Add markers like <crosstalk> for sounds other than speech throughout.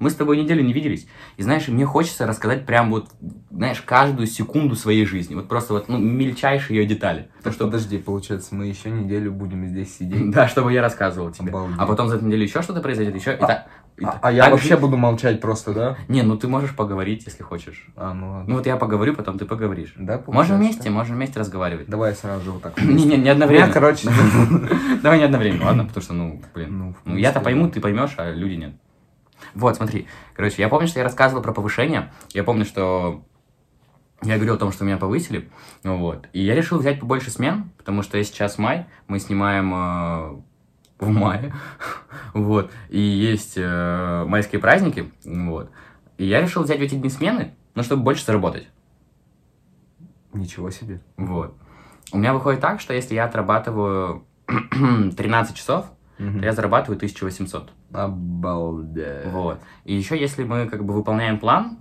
Мы с тобой неделю не виделись. И знаешь, мне хочется рассказать прям вот, знаешь, каждую секунду своей жизни. Вот просто вот, ну, мельчайшие ее детали. Так что, подожди, получается, мы еще неделю будем здесь сидеть. Да, чтобы я рассказывал тебе. Обалдеть. А потом за эту неделю еще что-то произойдет, еще. и так- и А, так- а я так вообще жить- буду молчать просто, да? Не, ну ты можешь поговорить, если хочешь. А, ну ладно. Ну вот я поговорю, потом ты поговоришь. да, получается, Можем вместе, можем вместе разговаривать. Давай сразу же вот так. <laughs> Не, не, одновременно. короче, <laughs> Давай не одновременно, ладно? Потому что, ну, блин. ну, Ну, я-то пойму, ты поймешь, а люди нет. Вот, смотри. Короче, я помню, что я рассказывал про повышение. Я помню, что я говорил о том, что меня повысили. Вот. И я решил взять побольше смен, потому что сейчас май, мы снимаем э, в мае. <laughs> вот. И есть э, майские праздники. Вот. И я решил взять в эти дни смены, ну, чтобы больше заработать. Ничего себе. Вот. У меня выходит так, что если я отрабатываю <clears throat> 13 часов, Мгм. то я зарабатываю 1800. Обалдеть. Вот. И еще, если мы как бы выполняем план,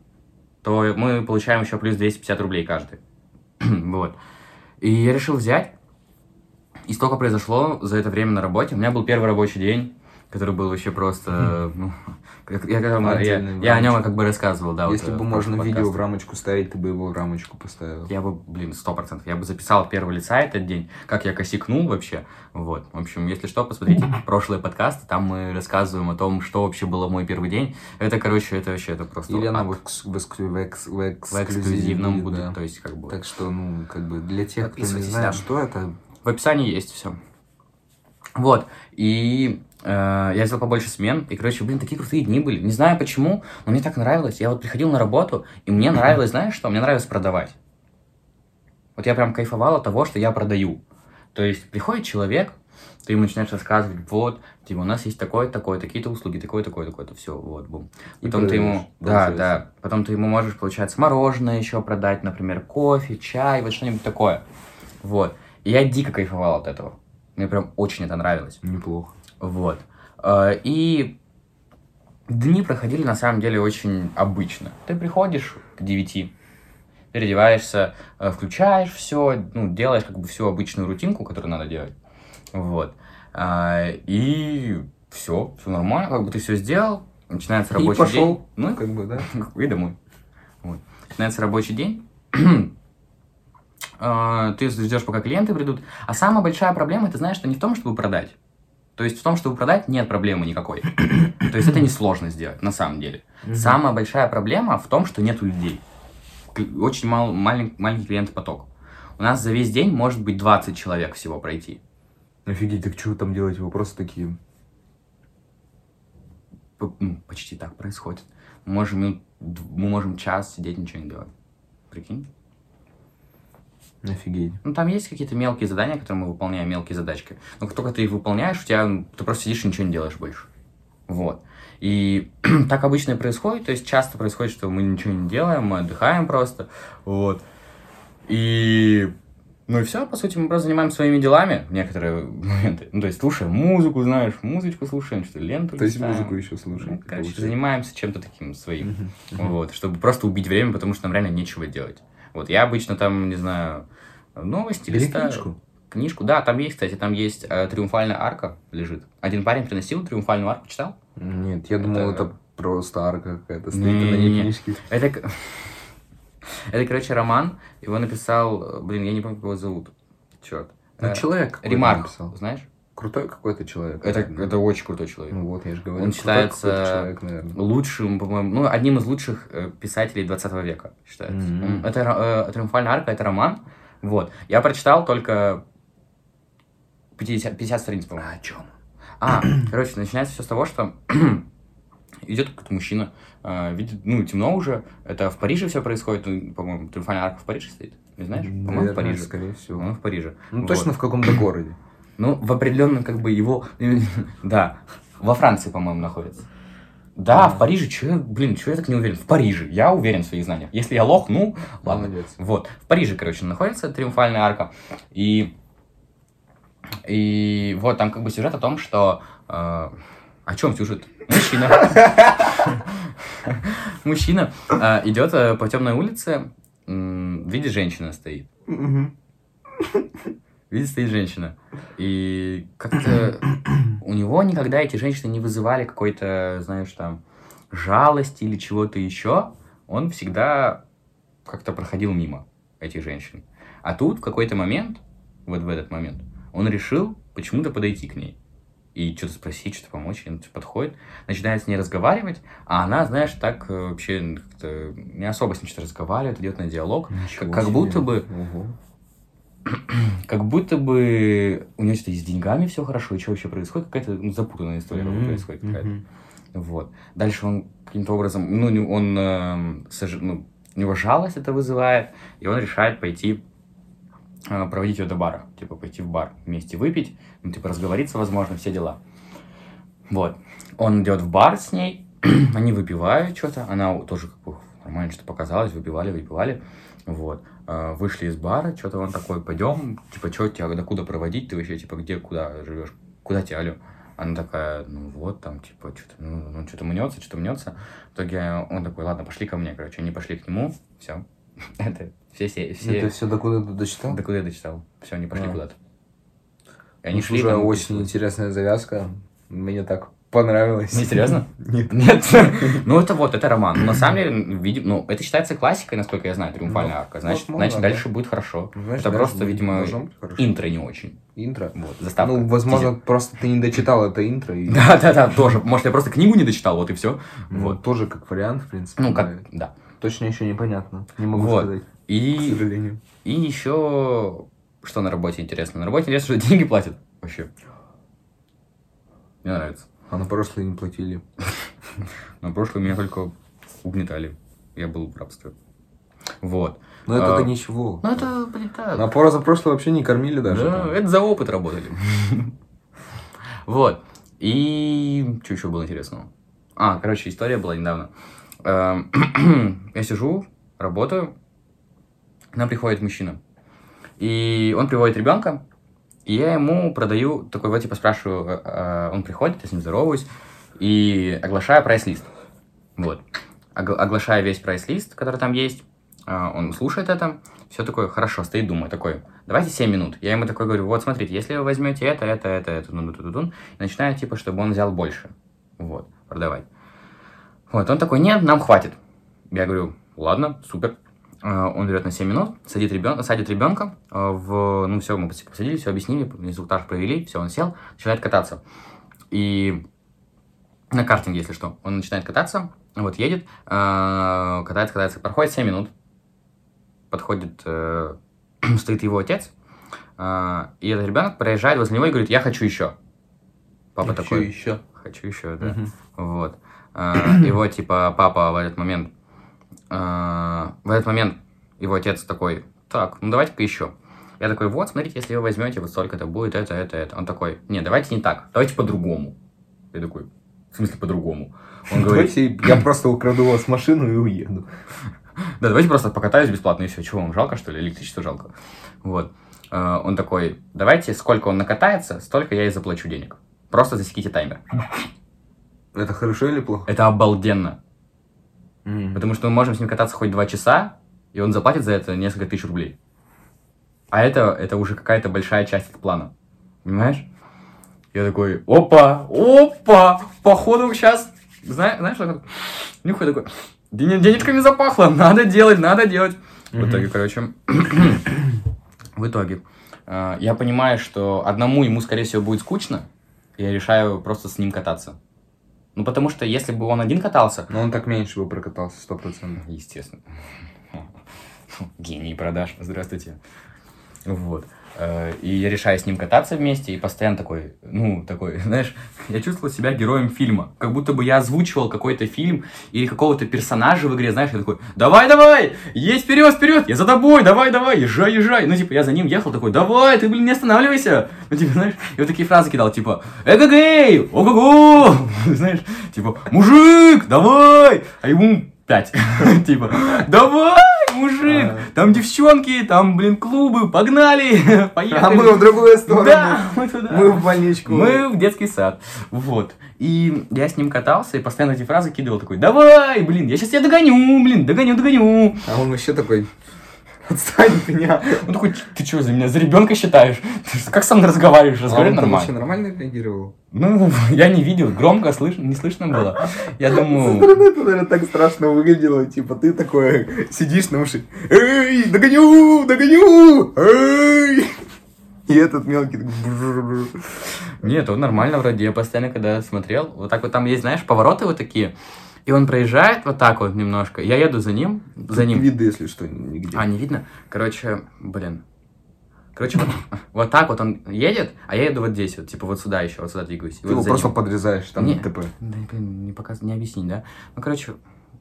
то мы получаем еще плюс 250 рублей каждый. <clears throat> вот. И я решил взять. И столько произошло за это время на работе. У меня был первый рабочий день, который был вообще просто... ну, я, я, я о нем как бы рассказывал, да. Если э, бы можно видео в рамочку ставить, ты бы его в рамочку поставил. Я бы, блин, сто процентов. Я бы записал от первого лица этот день, как я косякнул вообще. Вот. В общем, если что, посмотрите <laughs> прошлые подкасты, там мы рассказываем о том, что вообще было мой первый день. Это, короче, это вообще это просто Или она в, экс- в, экс- в экс- в эксклюзивном будет, да. то есть как бы... Так что, ну, как бы для тех, кто не знает, что это, В описании есть все. Вот. И я взял побольше смен. И, короче, блин, такие крутые дни были. Не знаю почему, но мне так нравилось. Я вот приходил на работу, и мне нравилось, знаешь что? Мне нравилось продавать. Вот я прям кайфовал от того, что я продаю. То есть приходит человек, ты ему начинаешь рассказывать, вот, типа, у нас есть такое, такое, такие-то услуги, такое, такое, такое-то, все, вот, бум. Потом ты ему, да, да, потом ты ему можешь, получается, мороженое еще продать, например, кофе, чай, вот что-нибудь такое. Вот. И я дико кайфовал от этого. Мне прям очень это нравилось. неплохо. Вот. Э, И дни проходили на самом деле очень обычно. Ты приходишь к 9, переодеваешься, э, включаешь все, ну, делаешь как бы всю обычную рутинку, которую надо делать. Вот. А, И все, все нормально, как бы ты все сделал, начинается рабочий и пошел, день. Ну, как бы, да. <laughs> и домой. Вот. Начинается рабочий день. <clears throat> Ты ждешь, пока клиенты придут. А самая большая проблема, ты знаешь, что не в том, чтобы продать. То есть в том, чтобы продать, нет проблемы никакой. То есть это несложно сделать, на самом деле. Самая большая проблема в том, что нет людей. Очень мал, малень- маленький клиентопоток. У нас за весь день может быть 20 человек всего пройти. Офигеть, так что вы там делаете? Вопросы такие. Ну, почти так происходит. Мы можем, мы можем час сидеть, ничего не делать. Прикинь? Офигеть. Ну, там есть какие-то мелкие задания, которые мы выполняем, мелкие задачки. Но как только ты их выполняешь, у тебя, ну, ты просто сидишь и ничего не делаешь больше. Вот. И <clears throat> так обычно и происходит, то есть часто происходит, что мы ничего не делаем, мы отдыхаем просто, вот. И, ну и все, по сути, мы просто занимаемся своими делами в некоторые моменты. Ну, то есть слушаем музыку, знаешь, музычку слушаем, что ленту То есть музыку еще Ну, слушаете, короче, получается. занимаемся чем-то таким своим. Вот, чтобы просто убить время, потому что нам реально нечего делать. Вот, я обычно там, не знаю, новости Бери листаю. книжку. Книжку, да, там есть, кстати, там есть э, триумфальная арка лежит. Один парень приносил триумфальную арку, читал? Нет, я думал, Это- просто арка какая-то стоит, она Не-не-не. не книжки. Это, это, короче, роман. Его написал, э, блин, я не помню, как его зовут. Черт. Ну, человек какой-то Ремарк, написал. знаешь? Крутой какой-то человек. Это, наверное. это очень крутой человек. Ну вот, я же говорю. Он считается человек, наверное. лучшим, по-моему, ну, одним из лучших э, писателей 20 века, считается. Он- Это э, «Триумфальная арка», это роман. Вот. Я прочитал только 50, 50 страниц, по-моему. о чем? А, <clears throat> короче, начинается все с того, что <clears throat> идет какой-то мужчина, э, видит, ну, темно уже, это в Париже все происходит, ну, по-моему, «Триумфальная арка» в Париже стоит, не знаешь? По-моему, в Париже. скорее всего. По-моему, в Париже. Ну, Вот. точно в каком-то городе. Ну, в определенном, как бы, его... <laughs> Да, во Франции, по-моему, находится. Да, в Париже, че, блин, что я так не уверен? В Париже, я уверен в своих знаниях. Если я лох, ну, ладно. Молодец. Вот, в Париже, короче, находится Триумфальная арка. И, и вот там как бы сюжет о том, что... э, о чем сюжет? Мужчина. <laughs> Мужчина э, идет э, по темной улице, видит, женщина стоит. Видит, стоит женщина. И как-то у него никогда эти женщины не вызывали какой-то, знаешь, там, жалости или чего-то еще, он всегда как-то проходил мимо этих женщин. А тут в какой-то момент, вот в этот момент, он решил почему-то подойти к ней и что-то спросить, что-то помочь. И он подходит, начинает с ней разговаривать, а она, знаешь, так э, вообще не особо с ним что-то разговаривает, идет на диалог. Ничего Как, как себе. будто бы, Ого. <clears throat> как будто бы у нее что-то с деньгами все хорошо, и что вообще происходит, какая-то ну, запутанная история Мгм, происходит какая-то. мгм. Вот. Дальше он каким-то образом, ну, он, эм, сож- ну, у него жалость это вызывает, и он решает пойти э, проводить ее до бара, типа пойти в бар вместе выпить, ну, типа разговориться, возможно, все дела. Вот. Он идет в бар с ней, <clears throat> они выпивают что-то, она тоже как бы нормально что показалось, выпивали, выпивали, вот. Э, Вышли из бара, что-то он такой, пойдем, типа, что тебя, докуда проводить, ты вообще, типа, где, куда живешь, куда тебя, алё? Она такая, ну вот, там, типа, что-то, ну, ну, что-то мнется, что-то мнется. В итоге он такой, ладно, пошли ко мне, короче. Они пошли к нему, <laughs> все. Это все, все, все Это все докуда дочитал? до куда я дочитал. Все, они пошли А. куда-то. И Ну, они шли слушай, там, очень интересная завязка. Мне так понравилось. Не, серьезно? <laughs> Нет. Нет. <laughs> Ну, это вот, это роман. На самом деле, видим, ну, это считается классикой, насколько я знаю, триумфальная Ну, арка. Значит, значит да. дальше будет хорошо. Это просто, видимо, интро не очень. Интро. Вот, заставка. Ну, возможно, просто ты не дочитал это интро. <laughs> Да, да, да, тоже. Может, я просто книгу не дочитал, вот и все. Ну, Вот. Тоже как вариант, в принципе. Ну, как, да. Точно еще непонятно. Не могу сказать, к И, сожалению. и еще, что на работе интересно? На работе интересно, что деньги платят вообще. Мне нравится. А на прошлое не платили. <laughs> На прошлое меня только угнетали. Я был в рабстве. Вот. Но это-то А, ничего. Ну, это, блин, так. На пора прошлое вообще не кормили даже. Да, там. это за опыт работали. <laughs> Вот. И что еще было интересного? А, короче, история была недавно. Эм, <clears throat> Я сижу, работаю, к нам приходит мужчина. И он приводит ребенка, и я ему продаю, такой вот, типа, спрашиваю, э, э, он приходит, я с ним здороваюсь, и оглашаю прайс-лист. Вот. Огла- Оглашаю весь прайс-лист, который там есть, а, он слушает это, все такое, хорошо, стоит, думает, такой, давайте 7 минут. Я ему такой говорю, вот, смотрите, если вы возьмете это, это, это, это, ну, ту, ту, ту, и начинаю, типа, чтобы он взял больше, вот, продавать. Вот, он такой, нет, нам хватит. Я говорю, ладно, супер. А, Он берет на 7 минут, садит, ребен... садит ребенка а, в... Ну, все, мы пос- посадили, все объяснили, инструктаж провели, все, он сел, начинает кататься. И на картинге, если что, он начинает кататься, вот, едет, а, катается, катается, проходит 7 минут, подходит, э, <clears throat> стоит его отец, и этот ребенок проезжает возле него и говорит, я хочу еще. Папа Еще, такой, еще. хочу еще, да. Мгм. Вот. <clears throat> И вот, типа, папа в этот момент... В этот момент его отец такой, так, ну давайте-ка еще. Я такой, вот, смотрите, если вы возьмете, вот столько-то будет, это, это, это. Он такой, не, давайте не так, давайте по-другому. Я такой, в смысле по-другому? Он говорит, Давайте я просто украду у вас машину и уеду. да, давайте просто покатаюсь бесплатно и все. Чего вам жалко, что ли? Электричество жалко. Вот. А, Он такой, давайте, сколько он накатается, столько я и заплачу денег. Просто засеките таймер. Это хорошо или плохо? Это обалденно. М. Потому что мы можем с ним кататься хоть два часа, и он заплатит за это несколько тысяч рублей. А это, это уже какая-то большая часть от плана. Понимаешь? Я такой, опа, опа, походу сейчас, знаешь, знаешь, что нюхаю такой, «Ден- денежками запахло, надо делать, надо делать. В Мгм. итоге, короче, в итоге, э, я понимаю, что одному ему, скорее всего, будет скучно, и я решаю просто с ним кататься. Ну, потому что если бы он один катался, Но он так меньше бы прокатался, сто процентов. Естественно. <laughs> Гений продаж. Здравствуйте. Вот. Э, И я решаю с ним кататься вместе, и постоянно такой, ну, такой, <laughs> знаешь, я чувствовал себя героем фильма. Как будто бы я озвучивал какой-то фильм или какого-то персонажа в игре, знаешь, я такой, давай, давай, есть вперед, вперед, я за тобой, давай, давай, езжай, езжай. Ну, типа, я за ним ехал, такой, давай, ты, блин, не останавливайся. Ну, типа, знаешь, и вот такие фразы кидал, типа, эгэгэй, ого-го, <laughs> знаешь, типа, мужик, давай, а ему пять, <laughs> типа, давай, мужик, А. там девчонки, там, блин, клубы, погнали, <laughs> поехали. А мы в другую сторону. Да, мы туда. Мы в больничку. Мы в детский сад. Вот. И я с ним катался и постоянно эти фразы кидывал такой, давай, блин, я сейчас тебя догоню, блин, догоню, догоню. А он вообще такой... <laughs> Отстань от меня. Он такой, ты что, за меня за ребенка считаешь? Ты как со мной разговариваешь? Разговаривай А там вообще нормально. нормально реагировал? Ну, я не видел, громко слышно, не слышно было. Я <laughs> Со думаю, стороны это, наверное, так страшно выглядело. Типа, ты такой сидишь на уши. Эй, догоню, догоню! Эй! И этот мелкий нет, он нормально вроде. Я постоянно, когда смотрел, вот так вот там есть, знаешь, повороты вот такие. И он проезжает вот так вот немножко. Я еду за ним, за ним. Виды, если что, нигде. А, не видно? Короче, блин. Короче, вот, вот так вот он едет, а я еду вот здесь, вот, типа вот сюда еще, вот сюда двигаюсь. Ты вот его просто ним. подрезаешь, там Не. ДТП. Да, блин, не показ... не объяснить, да? Ну, короче,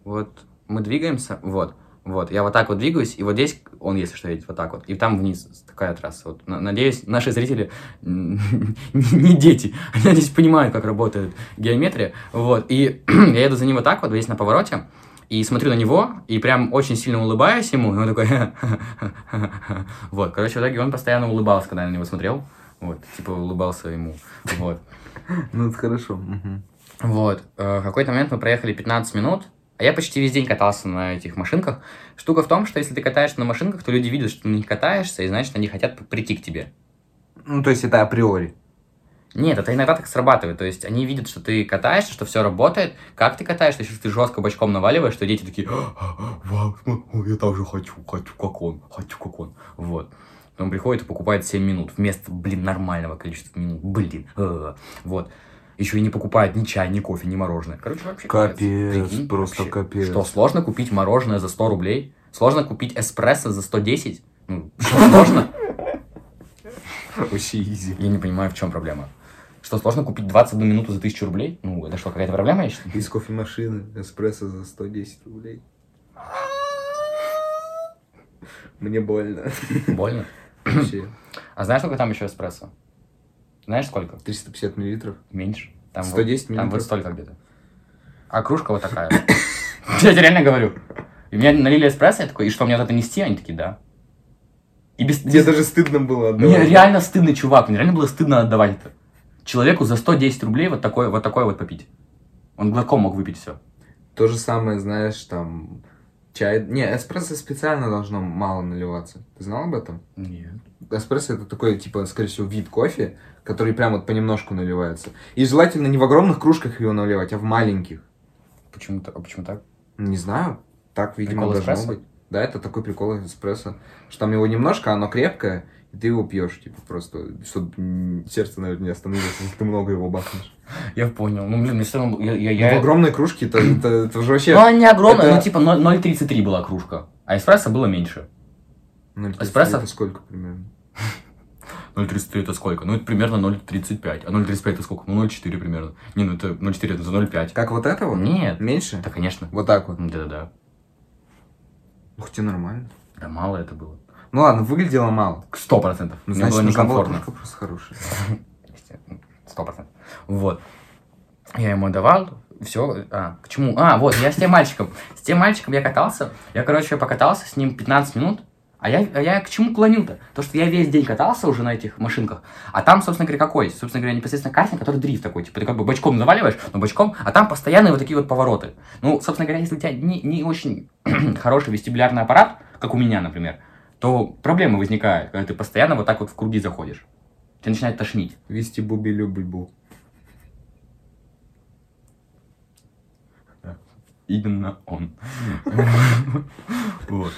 вот мы двигаемся, вот, вот, я вот так вот двигаюсь, и вот здесь он, если что, едет вот так вот, и там вниз такая трасса. Вот, на- надеюсь, наши зрители <laughs> не дети, они, надеюсь, понимают, как работает геометрия, вот, и <clears throat> я еду за ним вот так вот, здесь на повороте, и смотрю на него, и прям очень сильно улыбаюсь ему, и он такой, <laughs> вот, короче, в итоге он постоянно улыбался, когда я на него смотрел, вот, типа улыбался ему, вот. <laughs> Ну, это хорошо. Вот, э, в какой-то момент мы проехали 15 минут, а я почти весь день катался на этих машинках. Штука в том, что если ты катаешься на машинках, то люди видят, что ты на них катаешься, и значит, они хотят прийти к тебе. Ну, то есть это априори. Нет, это иногда так срабатывает. То есть они видят, что ты катаешься, что все работает. Как ты катаешься, если ты жестко бочком наваливаешь, что дети такие, «А, вау, смотри, я тоже хочу, хочу как он, хочу как он. Вот. Он приходит и покупает 7 минут вместо, блин, нормального количества минут. Блин. э, Вот. Еще и не покупает ни чай, ни кофе, ни мороженое. Короче, вообще Капец, Прикинь, просто вообще. капец. Что, сложно купить мороженое за 100 рублей? Сложно купить эспрессо за 110? Ну, что, сложно? Вообще изи. Я не понимаю, в чем проблема. Что, сложно купить 21 минуту за 1000 рублей? Ну, это что, какая-то проблема, я считаю? Из кофемашины эспрессо за 110 рублей. Мне больно. Больно. Вообще. А знаешь, сколько там еще эспрессо? Знаешь, сколько? 350 миллилитров. Меньше. Там 110 вот, Там вот миллилитров. столько где-то. А кружка вот такая. <coughs> Я тебе реально говорю. И мне налили эспрессо, я такой, и что, мне вот это нести? Они такие, да. И без... Тебе без- даже стыдно было Мне отдавать. реально стыдный чувак, мне реально было стыдно отдавать это. Человеку за 110 рублей вот такое вот, такое вот попить. Он глотком мог выпить все. То же самое, знаешь, там... Чай... Не, эспрессо специально должно мало наливаться. Ты знал об этом? Нет. Эспрессо это такой, типа, скорее всего, вид кофе, который прям вот понемножку наливается. И желательно не в огромных кружках его наливать, а в маленьких. Почему, так- а почему так? Не знаю. Так, видимо, Прикол должно эспрессо? быть. Да, это такой прикол эспрессо. Что там его немножко, оно крепкое, и ты его пьешь, типа, просто, чтобы сердце, наверное, не остановилось, если ты много его бахнешь. <laughs> Я понял. Ну, блин, мне все равно... Я, я, Ну, я- В огромной кружке это, это, это же вообще... Ну, она не огромная, это- ну, типа 0 0,33 была кружка. А эспрессо было меньше. Ну, это эспрессо? это сколько примерно? 0,33 это сколько? Ну, это примерно 0,35. А 0,35 это сколько? Ну, 0,4 примерно. Не, ну это 0,4 это за 0,5. Как вот это вот? Нет. Меньше? Это, конечно. Вот так вот. Да-да-да. Ух ты, нормально. Да мало это было. Ну ладно, выглядело мало. Сто процентов. Ну, Мне значит, было некомфортно. просто хорошая. <laughs> Сто процентов. Вот. Я ему давал, все. А, к чему? А, вот, я с тем мальчиком. С тем мальчиком я катался. Я, короче, покатался с ним 15 минут. А я, а я к чему клонил-то? То, что я весь день катался уже на этих машинках, а там, собственно говоря, какой? Собственно говоря, непосредственно картинг, который дрифт такой, типа, ты как бы бочком заваливаешь, но бочком, а там постоянные вот такие вот повороты. Ну, собственно говоря, если у тебя не, не очень <clears throat> хороший вестибулярный аппарат, как у меня, например, то проблемы возникают, когда ты постоянно вот так вот в круги заходишь. Тебя начинает тошнить. Вести буби любый бу. Именно он. <laughs> <laughs> Вот.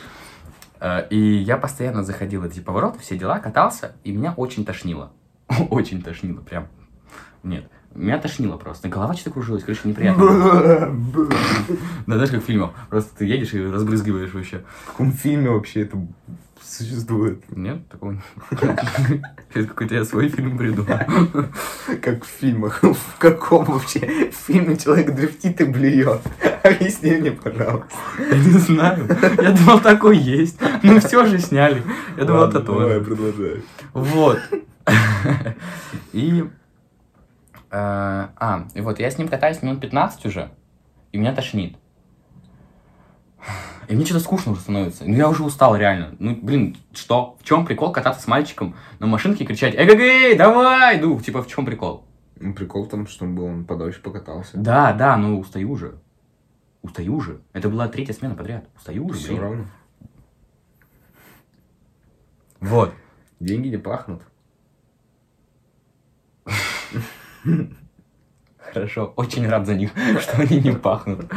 Э, И я постоянно заходил эти повороты, все дела, катался, и меня очень тошнило. <laughs> Очень тошнило, прям. Нет, меня тошнило просто. Голова что-то кружилась, короче, неприятно. <laughs> Да, знаешь, как в фильмах. Просто ты едешь и разбрызгиваешь вообще. В каком фильме вообще это существует? Нет, такого нет. Сейчас <laughs> какой-то я свой фильм придумал. <laughs> Как в фильмах. <laughs> В каком вообще фильме человек дрифтит и блюет? Объясни мне, пожалуйста. Я не знаю. Я думал, такой есть. Ну все же сняли. Я думал, это тоже. продолжай. Вот. И... э, А, и вот я с ним катаюсь минут 15 уже, и меня тошнит. И мне что-то скучно уже становится. Ну, я уже устал, реально. Ну, блин, что? В чем прикол кататься с мальчиком на машинке и кричать «Эгэгэй, давай!» Ну, типа, в чем прикол? Ну, прикол в том, чтобы он подольше покатался. Да, да, ну, устаю уже. Устаю уже. Это была третья смена подряд. Устаю уже, Все блин. равно. Вот. Деньги не пахнут. <laughs> Хорошо, очень рад за них, <laughs> что они не пахнут.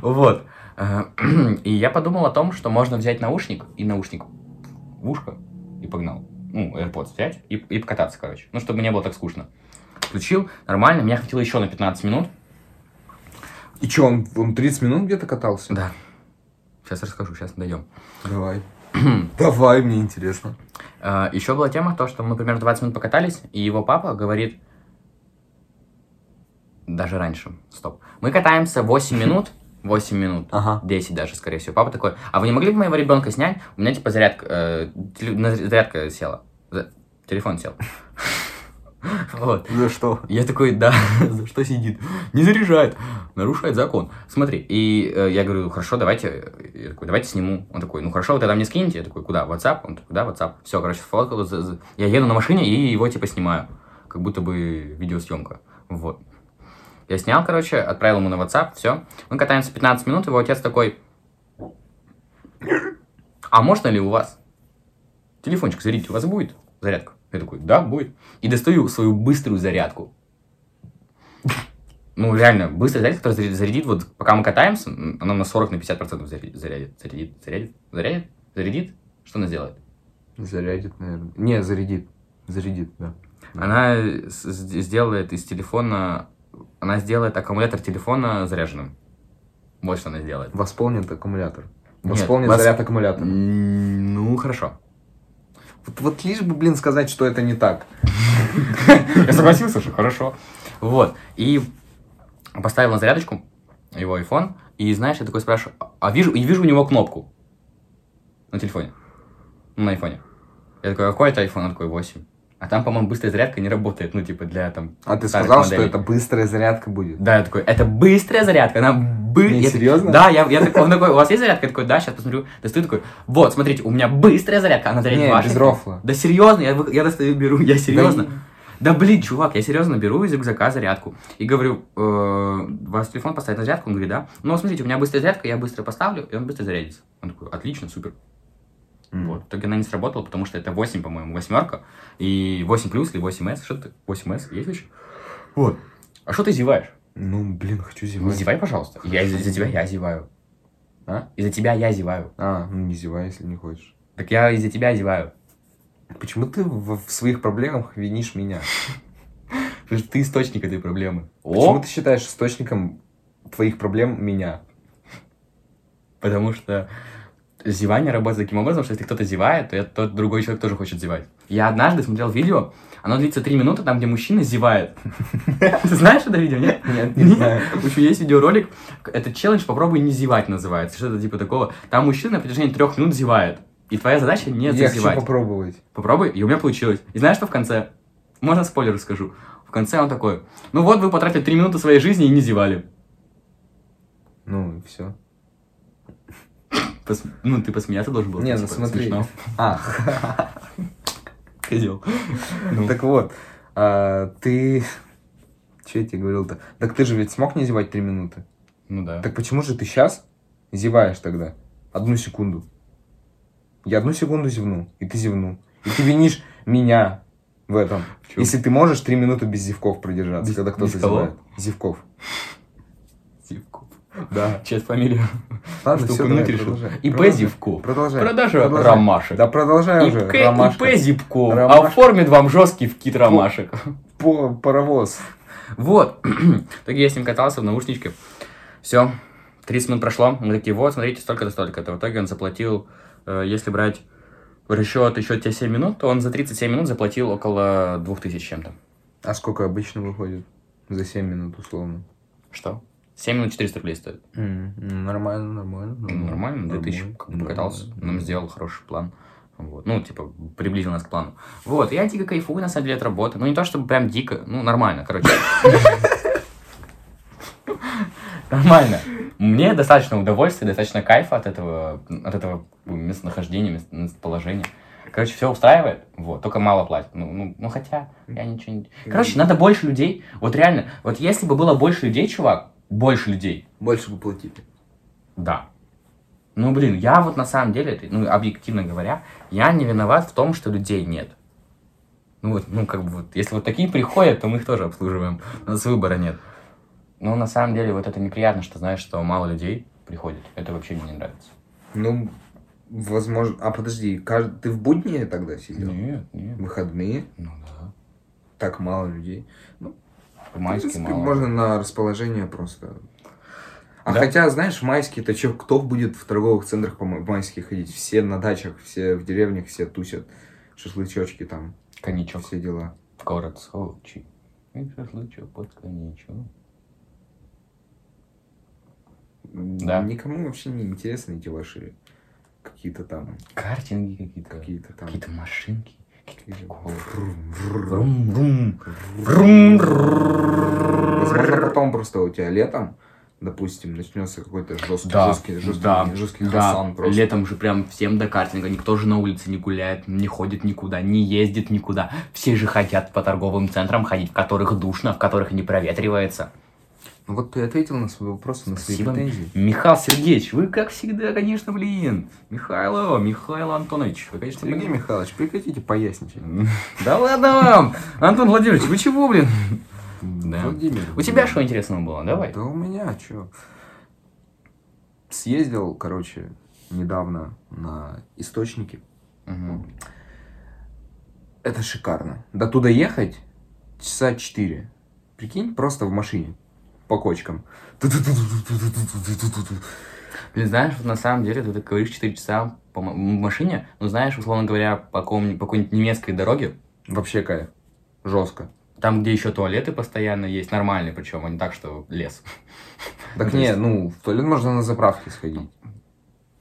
Вот. Э, <clears throat> И я подумал о том, что можно взять наушник и наушник в ушко и погнал. Ну, AirPods взять и, и покататься, короче. Ну, чтобы не было так скучно. Включил, нормально, меня хватило еще на 15 минут. И что, он, он 30 минут где-то катался? Да. Сейчас расскажу, сейчас дойдем. Давай. <clears throat> Давай, мне интересно. Еще была тема, то, что мы примерно 20 минут покатались, и его папа говорит... Даже раньше, стоп. Мы катаемся 8 минут, 8 минут, Ага. 10 даже, скорее всего. Папа такой, а вы не могли бы моего ребенка снять? У меня, типа, зарядка, э, теле- на- зарядка села. За- Телефон сел. <laughs> Вот. За что? Я такой, да, <laughs> за что сидит? Не заряжает, нарушает закон. Смотри, и э, я говорю, хорошо, давайте, я такой, давайте сниму. Он такой, ну хорошо, вы тогда мне скинете. Я такой, куда, WhatsApp? Он такой, да, WhatsApp. Все, короче, сфоткал, я еду на машине и его, типа, снимаю. Как будто бы видеосъемка. Вот. Я снял, короче, отправил ему на WhatsApp, все. Мы катаемся 15 минут, его отец такой, а можно ли у вас телефончик зарядить? У вас будет зарядка? Я такой, да, будет. И достаю свою быструю зарядку. Ну, реально, быстрая зарядка, которая зарядит, вот пока мы катаемся, она на 40 на 50% зарядит, зарядит, зарядит, зарядит, зарядит, зарядит. Что она сделает? Зарядит, наверное. Не, зарядит. Зарядит, да. Она сделает из телефона, она сделает аккумулятор телефона заряженным. Вот что она сделает. Восполнит аккумулятор. Нет, Восполнит вос- заряд аккумулятора. М, Ну, хорошо. Вот, вот лишь бы, блин, сказать, что это не так. Я согласился, что хорошо. Вот. И поставил на зарядочку его iPhone. И знаешь, я такой спрашиваю, а вижу, и вижу у него кнопку на телефоне. Ну, на айфоне. Я такой, а какой это iPhone? Он такой, 8. А там, по-моему, быстрая зарядка не работает. Ну, типа, для там... А ты сказал, что моделей. это быстрая зарядка будет? Да, я такой, это быстрая зарядка, она бы... Не, Я- серьезно? Да, я, я такой, он такой, у вас есть зарядка? Я такой, да, сейчас посмотрю. Достаю такой, вот, смотрите, у меня быстрая зарядка, она зарядит Не, ваши. без рофла. Да серьезно, я, я достаю, беру, я серьезно. Да Да блин, чувак, я серьезно беру из рюкзака зарядку. И говорю, э, вас телефон поставить на зарядку? Он говорит, да. Ну, смотрите, у меня быстрая зарядка, я быстро поставлю, и он быстро зарядится. Он такой, отлично, супер. М. Вот. Итоге она не сработала, потому что это 8, по-моему, восьмерка. И 8 плюс или 8S. Что ты? 8S есть еще? Вот. А что ты зеваешь? Ну, блин, хочу Не зевать. зевай, пожалуйста. Я из- из-за тебя я зеваю. А? Из-за тебя я зеваю. А, ну не зевай, если не хочешь. Так я из-за тебя зеваю. Почему ты в, в своих проблемах винишь меня? Потому что ты источник этой проблемы. Почему ты считаешь источником твоих проблем меня? потому что зевание работает таким образом, что если кто-то зевает, то это- тот другой человек тоже хочет зевать. Я однажды смотрел видео, оно длится 3 минуты, там, где мужчина зевает. Ты знаешь это видео, нет? Нет, не знаю. В общем, есть видеоролик, этот челлендж «Попробуй не зевать» называется, что-то типа такого. Там мужчина на протяжении трех минут зевает. И твоя задача не Я хочу попробовать. Попробуй, и у меня получилось. И знаешь, что в конце? Можно спойлер скажу. В конце он такой, ну вот вы потратили три минуты своей жизни и не зевали. Ну, и все. Пос- Ну, ты посмеяться должен был. Не, ну типа, смотри. смешно. А, <laughs> Козел. Ну. так вот. а, ты... Че я тебе говорил-то? Так ты же ведь смог не зевать три минуты? Ну да. Так почему же ты сейчас зеваешь тогда? Одну секунду. Я одну секунду зевну, и ты зевнул. И ты винишь меня в этом. Если ты можешь три минуты без зевков продержаться, Без- когда кто-то зевает. Зевков. Да. Чья фамилия? Ладно, все, давай, решил? ИП. Зевко. Продолжай. Продажа Продолжай. ромашек. Да продолжай уже, ИП, Ромашка. оформит вам жесткий вкид ромашек. По- Паровоз. Вот. <clears throat> Итоге я с ним катался в наушничке. Все. 30 минут прошло. Мы такие, вот, смотрите, столько-то, столько-то. В итоге он заплатил, э, если брать в расчет еще те 7 минут, то он за 37 минут заплатил около 2000 чем-то. А сколько обычно выходит? За 7 минут, условно. Что? 7 минут 400 рублей стоит. Ну, Нормально, нормально. Ну, Нормально, 2000 нормально, как покатался, нормально. нам сделал хороший план. Вот. Ну, типа, приблизил нас к плану. Вот, я дико кайфую, на самом деле, от работы. Ну, не то, чтобы прям дико, ну, нормально, короче. Нормально. Мне достаточно удовольствия, достаточно кайфа от этого, от этого местонахождения, мест- местоположения. Короче, все устраивает, вот, только мало платят. Ну, ну, ну, хотя, я ничего не... Короче, надо больше людей. Вот реально, вот если бы было больше людей, чувак, больше людей, Больше бы платили. да. Ну, блин, я вот на самом деле, ну, объективно говоря, я не виноват в том, что людей нет. Ну, вот, ну, как бы вот, если вот такие приходят, то мы их тоже обслуживаем. У нас выбора нет. Но на самом деле вот это неприятно, что знаешь, что мало людей приходит. Это вообще мне не нравится. Ну, возможно... А подожди, кажд- ты в будни тогда сидел? Нет, нет. Выходные? Ну да. Так мало людей. В В майске принципе, мало. можно на расположение просто. А Да. хотя, знаешь, в майске-то чё, кто будет в торговых центрах по ма- в майске ходить? Все на дачах, все в деревнях, все тусят. Шашлычочки там, Коньячок. все дела. Город Сочи. И шашлычок под коньячок. Да. Никому вообще не интересны эти ваши какие-то там, Картинги какие-то. какие-то там. Какие-то машинки. Возможно, потом просто у тебя летом, допустим, начнется какой-то жесткий, Да, жесткий, жесткий, да, жесткий да. хасан просто. Летом же прям всем до картинга. Никто же на улице не гуляет, не ходит никуда, не ездит никуда. Все же хотят по торговым центрам ходить, в которых душно, в которых не проветривается. Ну вот ты ответил на свой вопрос, на свои Спасибо. претензии. Михаил Сергеевич, вы как всегда, конечно, блин. Михайло, Михаил Антонович, вы, конечно, Сергей Михайлович, прекратите поясничать. <laughs> Да ладно вам! Антон Владимирович, вы чего, блин? Да. Владимир. У тебя что интересного было? Давай. Да у меня что? Съездил, короче, недавно на источники. Это шикарно. До туда ехать часа четыре. Прикинь, просто в машине. По кочкам. Блин, знаешь, вот на самом деле ты так говоришь 4 часа по машине, но знаешь, условно говоря, по, по какой-нибудь немецкой дороге, Вообще кайф. Жестко. там, где еще туалеты постоянно есть, нормальные причем, а не так, что лес. Так <laughs> не, ну, в туалет можно на заправке сходить.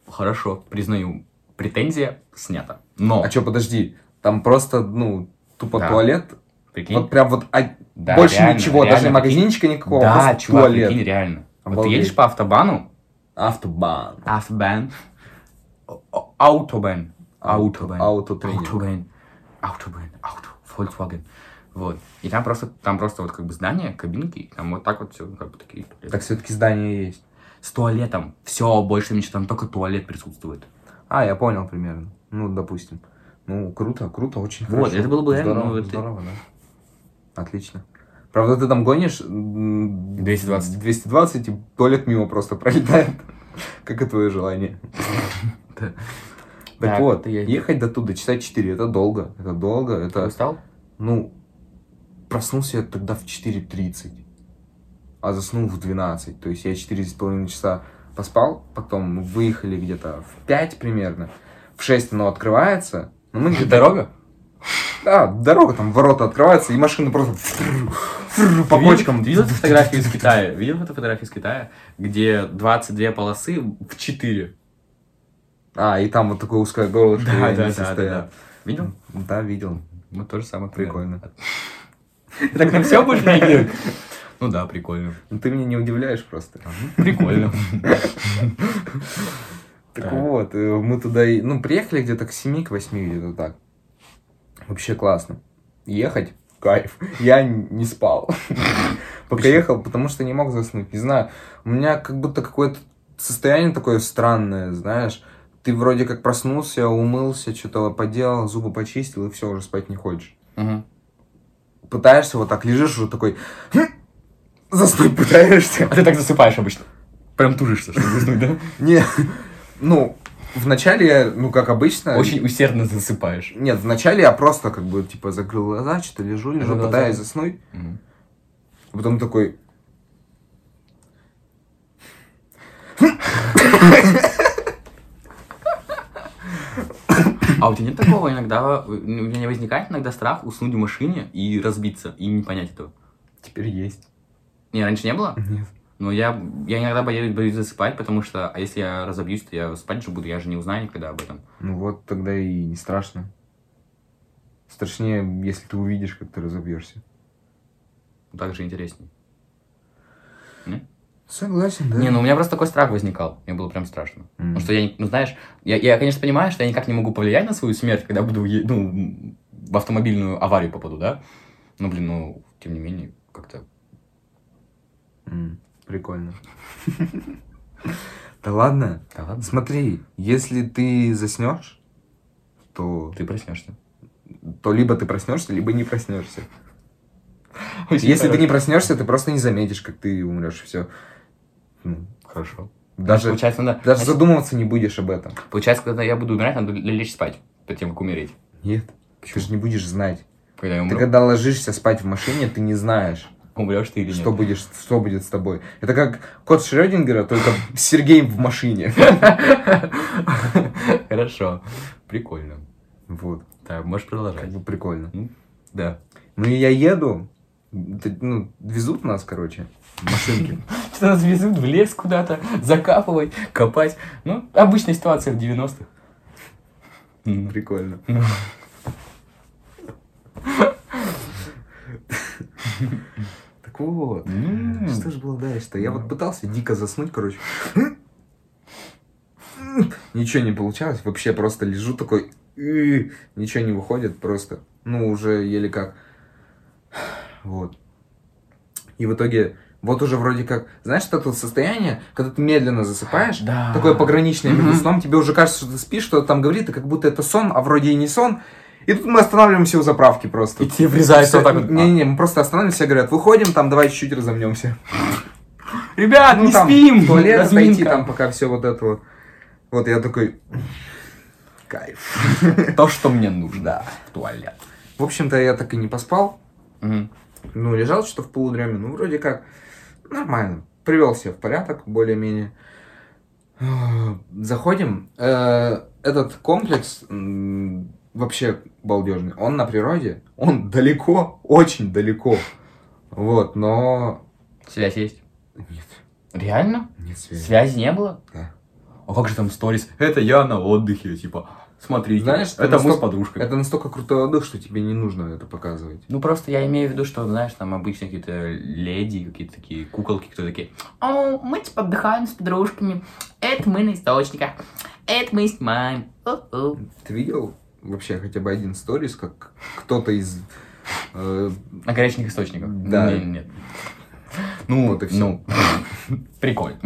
Хорошо, признаю, претензия снята. Но, А что, подожди, там просто, ну, тупо Да. туалет. прикинь, Вот прям вот а, Да, больше реально, ничего, реально, даже магазинчика никакого, да, чувак, туалет. прикинь, реально. Вот ты Обалдеть. едешь по автобану, Автобан. автобан, о- аутобан, аутобан, Аутотренинг. Аутобан. Аутобан. Ауто. Volkswagen. Вот. И там просто, там просто вот как бы здание, кабинки, и там вот так вот все, как бы такие туалеты. Так все-таки здание есть. С туалетом. Все, больше ничего, там только туалет присутствует. А, я понял примерно. Ну, допустим. Ну, круто, круто, очень Вот, хорошо. это было бы реально, здорово, ну, это- здорово, да. Отлично. Правда, ты там гонишь м, 220. 220, и туалет мимо просто пролетает. Как и твое желание. Так вот, ехать до туда, часа 4, это долго. Это долго, это... устал? Ну, проснулся я тогда в 4.30, а заснул в 12. То есть я 4,5 часа поспал, потом выехали где-то в 5 примерно. В 6 оно открывается. Но мы где-то... Дорога? Да, дорога, там ворота открываются, и машина просто по кочкам. Видел эту фотографию из Китая? Видел эту фотографию из Китая? Где 22 полосы в 4. А, и там вот такое узкое горлышко. Да, да, да, да. Видел? Да, видел. Ну, то же самое. Прикольно. Так на все будешь <laughs> реагировать? Ну да, прикольно. Ну, ты меня не удивляешь просто. Прикольно. Так вот, э, мы туда, ну, приехали где-то к 7, к 8, где-то так. Вообще классно. Ехать, кайф. Я не спал. <laughs> Пока ехал, потому что не мог заснуть. Не знаю, у меня как будто какое-то состояние такое странное, знаешь. Ты вроде как проснулся, умылся, что-то поделал, зубы почистил, и все, уже спать не хочешь. Мгм. Пытаешься вот так, лежишь уже такой... «Хм!» Заснуть пытаешься. А ты так засыпаешь обычно? Прям тужишься, чтобы заснуть, да? <laughs> Не, ну, вначале ну, как обычно... Очень усердно засыпаешь. Нет, вначале я просто как бы, типа, закрыл глаза, что-то лежу, лежу, Закрыл пытаюсь глаза. заснуть. Мгм. А потом такой... А у тебя нет такого иногда, у меня не возникает иногда страх уснуть в машине и разбиться, и не понять этого? Теперь есть. Не, раньше не было? Нет. Но я, я иногда боюсь, боюсь засыпать, потому что, а если я разобьюсь, то я спать же буду, я же не узнаю никогда об этом. Ну вот тогда и не страшно. Страшнее, если ты увидишь, как ты разобьешься. Так же интереснее. Согласен, да. Не, ну у меня просто такой страх возникал. Мне было прям страшно. М. Потому что я, не- ну знаешь, я, я, конечно, понимаю, что я никак не могу повлиять на свою смерть, когда буду, ну, в автомобильную аварию попаду, да? Ну, блин, ну, тем не менее, как-то... М, Прикольно. Да ладно. Да ладно. Смотри, если ты заснешь, то, Ты проснешься. то либо ты проснешься, либо не проснешься. <laughs> Если ты не проснешься, ты просто не заметишь, как ты умрешь, все. Хорошо. Даже, получается, надо... даже значит, задумываться не будешь об этом. получается, когда я буду умирать, надо лечь спать перед тем, как умереть. Нет. Ты же не будешь знать. Когда я Ты умру, когда ложишься спать в машине, ты не знаешь, умрешь ты или что, нет. будешь, что будет с тобой. Это как кот Шрёдингера, только с Сергеем в машине. <laughs> Хорошо. Прикольно. Вот. Так, можешь Как продолжать. бы прикольно. Да. Ну и я еду, ну, везут нас, короче, в машинке. <laughs> Что нас везут в лес куда-то, закапывать, копать. Ну, обычная ситуация в 90-х. М. Прикольно. <laughs> Так вот, М. что же было дальше-то? Я вот пытался дико заснуть, короче. Ничего не получалось, вообще просто лежу такой, ничего не выходит, просто, ну, уже еле как. Вот. И в итоге, вот уже вроде как, знаешь, это состояние, когда ты медленно засыпаешь, Да. такое пограничное между сном, тебе уже кажется, что ты спишь, что там говорит, и как будто это сон, а вроде и не сон. И тут мы останавливаемся у заправки просто. И тебе врезается вот так вот. Не-не, мы просто останавливаемся говорят, выходим, там давай чуть-чуть разомнемся. Ребят, Ну, не там, спим! в туалет Разминка. отойти, там пока все вот это вот. Вот я такой, кайф. То, что мне нужно. В туалет. В общем-то, я так и не поспал. Ну, лежал что в полудреме, ну, вроде как нормально. Привел себя в порядок, более-менее. Заходим. Э, Этот комплекс вообще балдежный. Он на природе, он далеко, очень далеко. Вот, но... Связь есть? Нет, Реально? нет связи. Связи не было? Да. А как же там сторис? Это я на отдыхе, типа, смотрите, Знаешь, это это мы с настолько- подружкой. Это настолько крутой отдых, что тебе не нужно это показывать. Ну, просто я имею в виду, что, знаешь, там обычно какие-то леди, какие-то такие куколки, кто такие, о, мы типа отдыхаем с подружками, это мы на источниках, это мы снимаем. О-о». Ты видел вообще хотя бы один сторис, как кто-то из... э, На горячных источниках? Да. Нет, нет. Ну, Вот и всё. ну, <laughs> прикольно.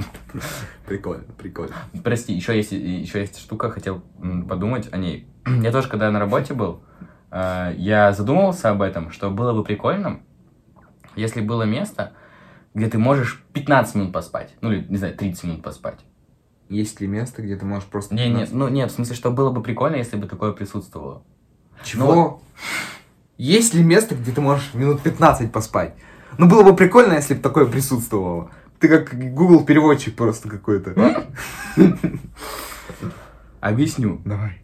Прикольно, прикольно. Прости, еще есть, еще есть штука, хотел подумать о ней. <clears throat> Я тоже, когда на работе был, э, я задумывался об этом, что было бы прикольно, если было место, где ты можешь 15 минут поспать. Ну, или, не знаю, 30 минут поспать. Есть ли место, где ты можешь просто... Не, нет, 15? ну, нет, в смысле, что было бы прикольно, если бы такое присутствовало. Чего? Есть ли место, где ты можешь минут 15 поспать? Ну, было бы прикольно, если бы такое присутствовало. Ты как Google переводчик просто какой-то. <laughs> Объясню. Давай.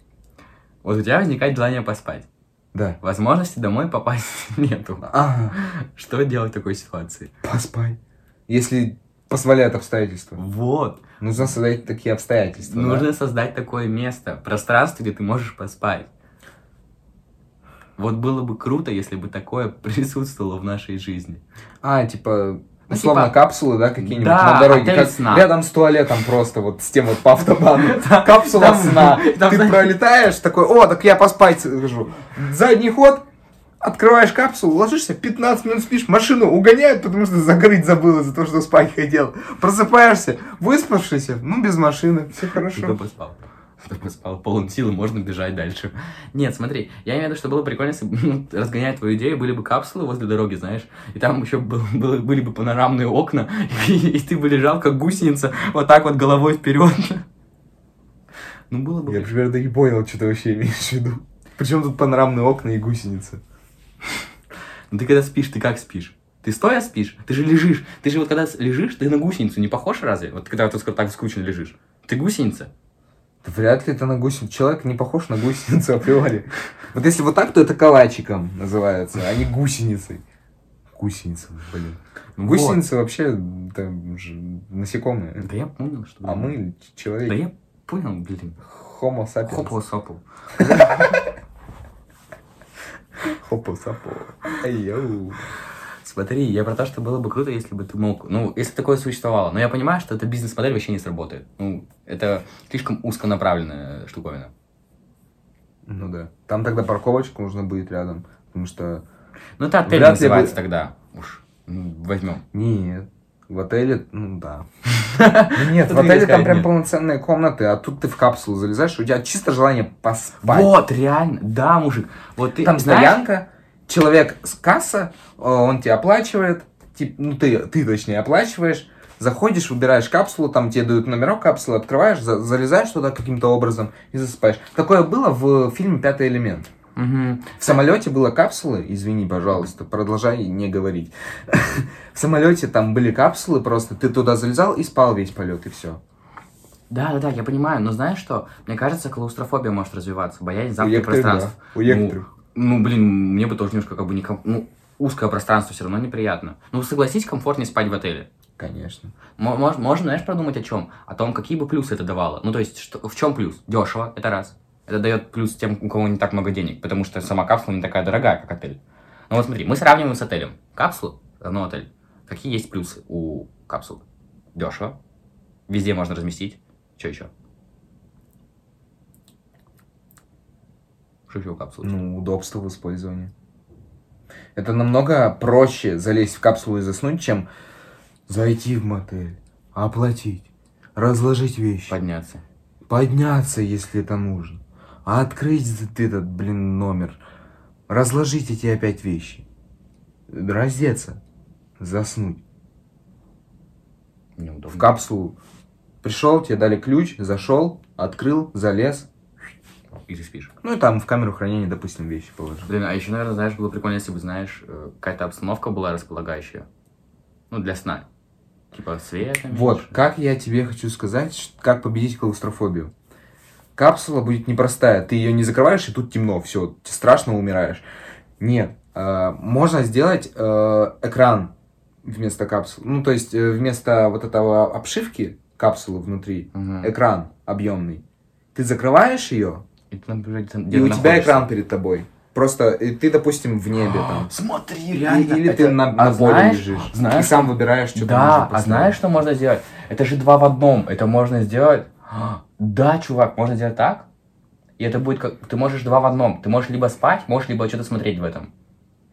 Вот у тебя возникает желание поспать. Да. Возможности домой попасть <laughs> нету. Ага. Что делать в такой ситуации? Поспай. Если позволяют обстоятельства. Вот. Нужно создать такие обстоятельства. да? Нужно создать такое место, пространство, где ты можешь поспать. Вот было бы круто, если бы такое <laughs> присутствовало в нашей жизни. А, типа, Ну, условно, типа- капсулы, да, какие-нибудь Да, на дороге. как сна. Рядом с туалетом просто, вот с тем вот по автобану. <laughs> Капсула сна. <laughs> Ты пролетаешь, такой, о, так я поспать схожу. Задний ход, открываешь капсулу, ложишься, 15 минут спишь, машину угоняют, потому что закрыть забыл из-за того, что спать хотел. Просыпаешься, выспавшийся, ну, без машины, все хорошо. поспал? Кто поспал? Полон силы, можно бежать дальше. Нет, смотри, я имею в виду, что было прикольно, если бы, ну, разгонять твою идею, были бы капсулы возле дороги, знаешь, и там еще был- были бы панорамные окна, <laughs> и, и ты бы лежал, как гусеница, вот так вот головой вперед. Ну, было бы... Я примерно не понял, что ты вообще имеешь в виду. Причем тут панорамные окна и гусеницы. Ну, ты когда спишь, ты как спишь? Ты стоя спишь? Ты же лежишь. Ты же вот когда лежишь, ты на гусеницу не похож разве? Вот когда ты так скучно лежишь. Ты гусеница. Да вряд ли это на гусеницу. Человек не похож на гусеницу априори. Вот если вот так, то это калачиком называется, а не гусеницей. Гусеница, блин. Вот. Гусеница вообще там же насекомые. Да я понял, что... А мы ч- Да человек. я понял, блин. Homo sapiens. Хопл сопл. <laughs> Сапо. Ай-йоу. Смотри, я про то, что было бы круто, если бы ты мог... Ну, если такое существовало. Но я понимаю, что эта бизнес-модель вообще не сработает. Ну, это слишком узконаправленная штуковина. Ну да. Там тогда парковочку нужно будет рядом. Потому что... Ну, это отель Вряд называется бы- тогда. Уж м, возьмем. Нет. В отеле, ну да. <laughs> Ну Нет, в отеле там прям полноценные комнаты, а тут ты в капсулу залезаешь, у тебя чисто желание поспать. Вот, реально, да, мужик. Вот ты Там стоянка, человек с касса, э, он тебе оплачивает, ну ты, ты точнее оплачиваешь, заходишь, выбираешь капсулу, там тебе дают номерок капсулы, открываешь, за- залезаешь туда каким-то образом и засыпаешь. Такое было в фильме «Пятый элемент». Мгм. В самолете была капсула, извини, пожалуйста, продолжай не говорить. <laughs> В самолете там были капсулы, просто ты туда залезал и спал весь полет, и все. Да, да, да, я понимаю, но знаешь что? Мне кажется, клаустрофобия может развиваться, боязнь замкнутых пространств. да. У некоторых. Ну, ну, блин, мне бы тоже немножко как бы не ком- Ну, узкое пространство все равно неприятно. Ну, согласись, комфортнее спать в отеле. Конечно. Мож- Можно, знаешь, продумать о чем? О том, какие бы плюсы это давало. Ну, то есть, что, в чем плюс? Дешево, это раз. Это дает плюс тем, у кого не так много денег, потому что сама капсула не такая дорогая, как отель. Ну вот смотри, мы сравниваем с отелем. Капсулу, равно отель. Какие есть плюсы у капсул? Дешево. Везде можно разместить. Что еще? Что еще у капсулы? Ну, удобство в использовании. Это намного проще залезть в капсулу и заснуть, чем зайти в мотель, оплатить, разложить вещи, Подняться. подняться, если это нужно, открыть этот, блин, номер, разложить эти опять вещи, раздеться, заснуть. Неудобно. В капсулу пришел, тебе дали ключ, зашел, открыл, залез. И ты спишь. Ну и там в камеру хранения, допустим, вещи положил. Блин, а еще, наверное, знаешь, было прикольно, если бы, знаешь, э, какая-то обстановка была располагающая. Ну, для сна. Типа свет. Вот, как я тебе хочу сказать, как победить клаустрофобию. Капсула будет непростая, ты ее не закрываешь, и тут темно, все, страшно, умираешь. Нет, э, можно сделать э, экран вместо капсулы. Ну, то есть э, вместо вот этого обшивки капсулы внутри, экран объемный. Ты закрываешь ее, И, ты, например, и у тебя находишься. экран перед тобой. Просто и ты, допустим, в небе там. <gasps> Смотри, реально. Или ты это- на, а на поле знаешь- лежишь. знаешь, и сам выбираешь, что Да, а знаешь, что можно сделать? Это же два в одном. Это можно сделать... <gasps> Да, чувак, можно сделать так. И это будет как... Ты можешь два в одном. Ты можешь либо спать, можешь либо что-то смотреть в этом.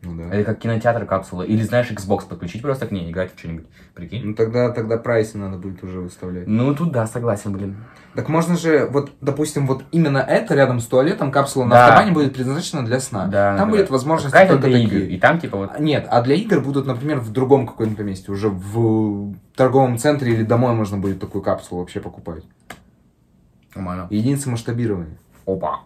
Ну да. Это как кинотеатр капсула. Или, знаешь, Xbox подключить просто к ней, играть в что-нибудь. Прикинь? Ну тогда, тогда прайсы надо будет уже выставлять. Ну, тут да, согласен, блин. Так можно же, вот, допустим, вот именно это рядом с туалетом капсула на Да. автобане будет предназначена для сна. Да, Там да. будет возможность Какая-то только для такие. игр. И там, типа, вот... А, Нет, а для игр будут, например, в другом каком-то месте. Уже в торговом центре или домой можно будет такую капсулу вообще покупать. Нормально. Единица масштабирования. Опа.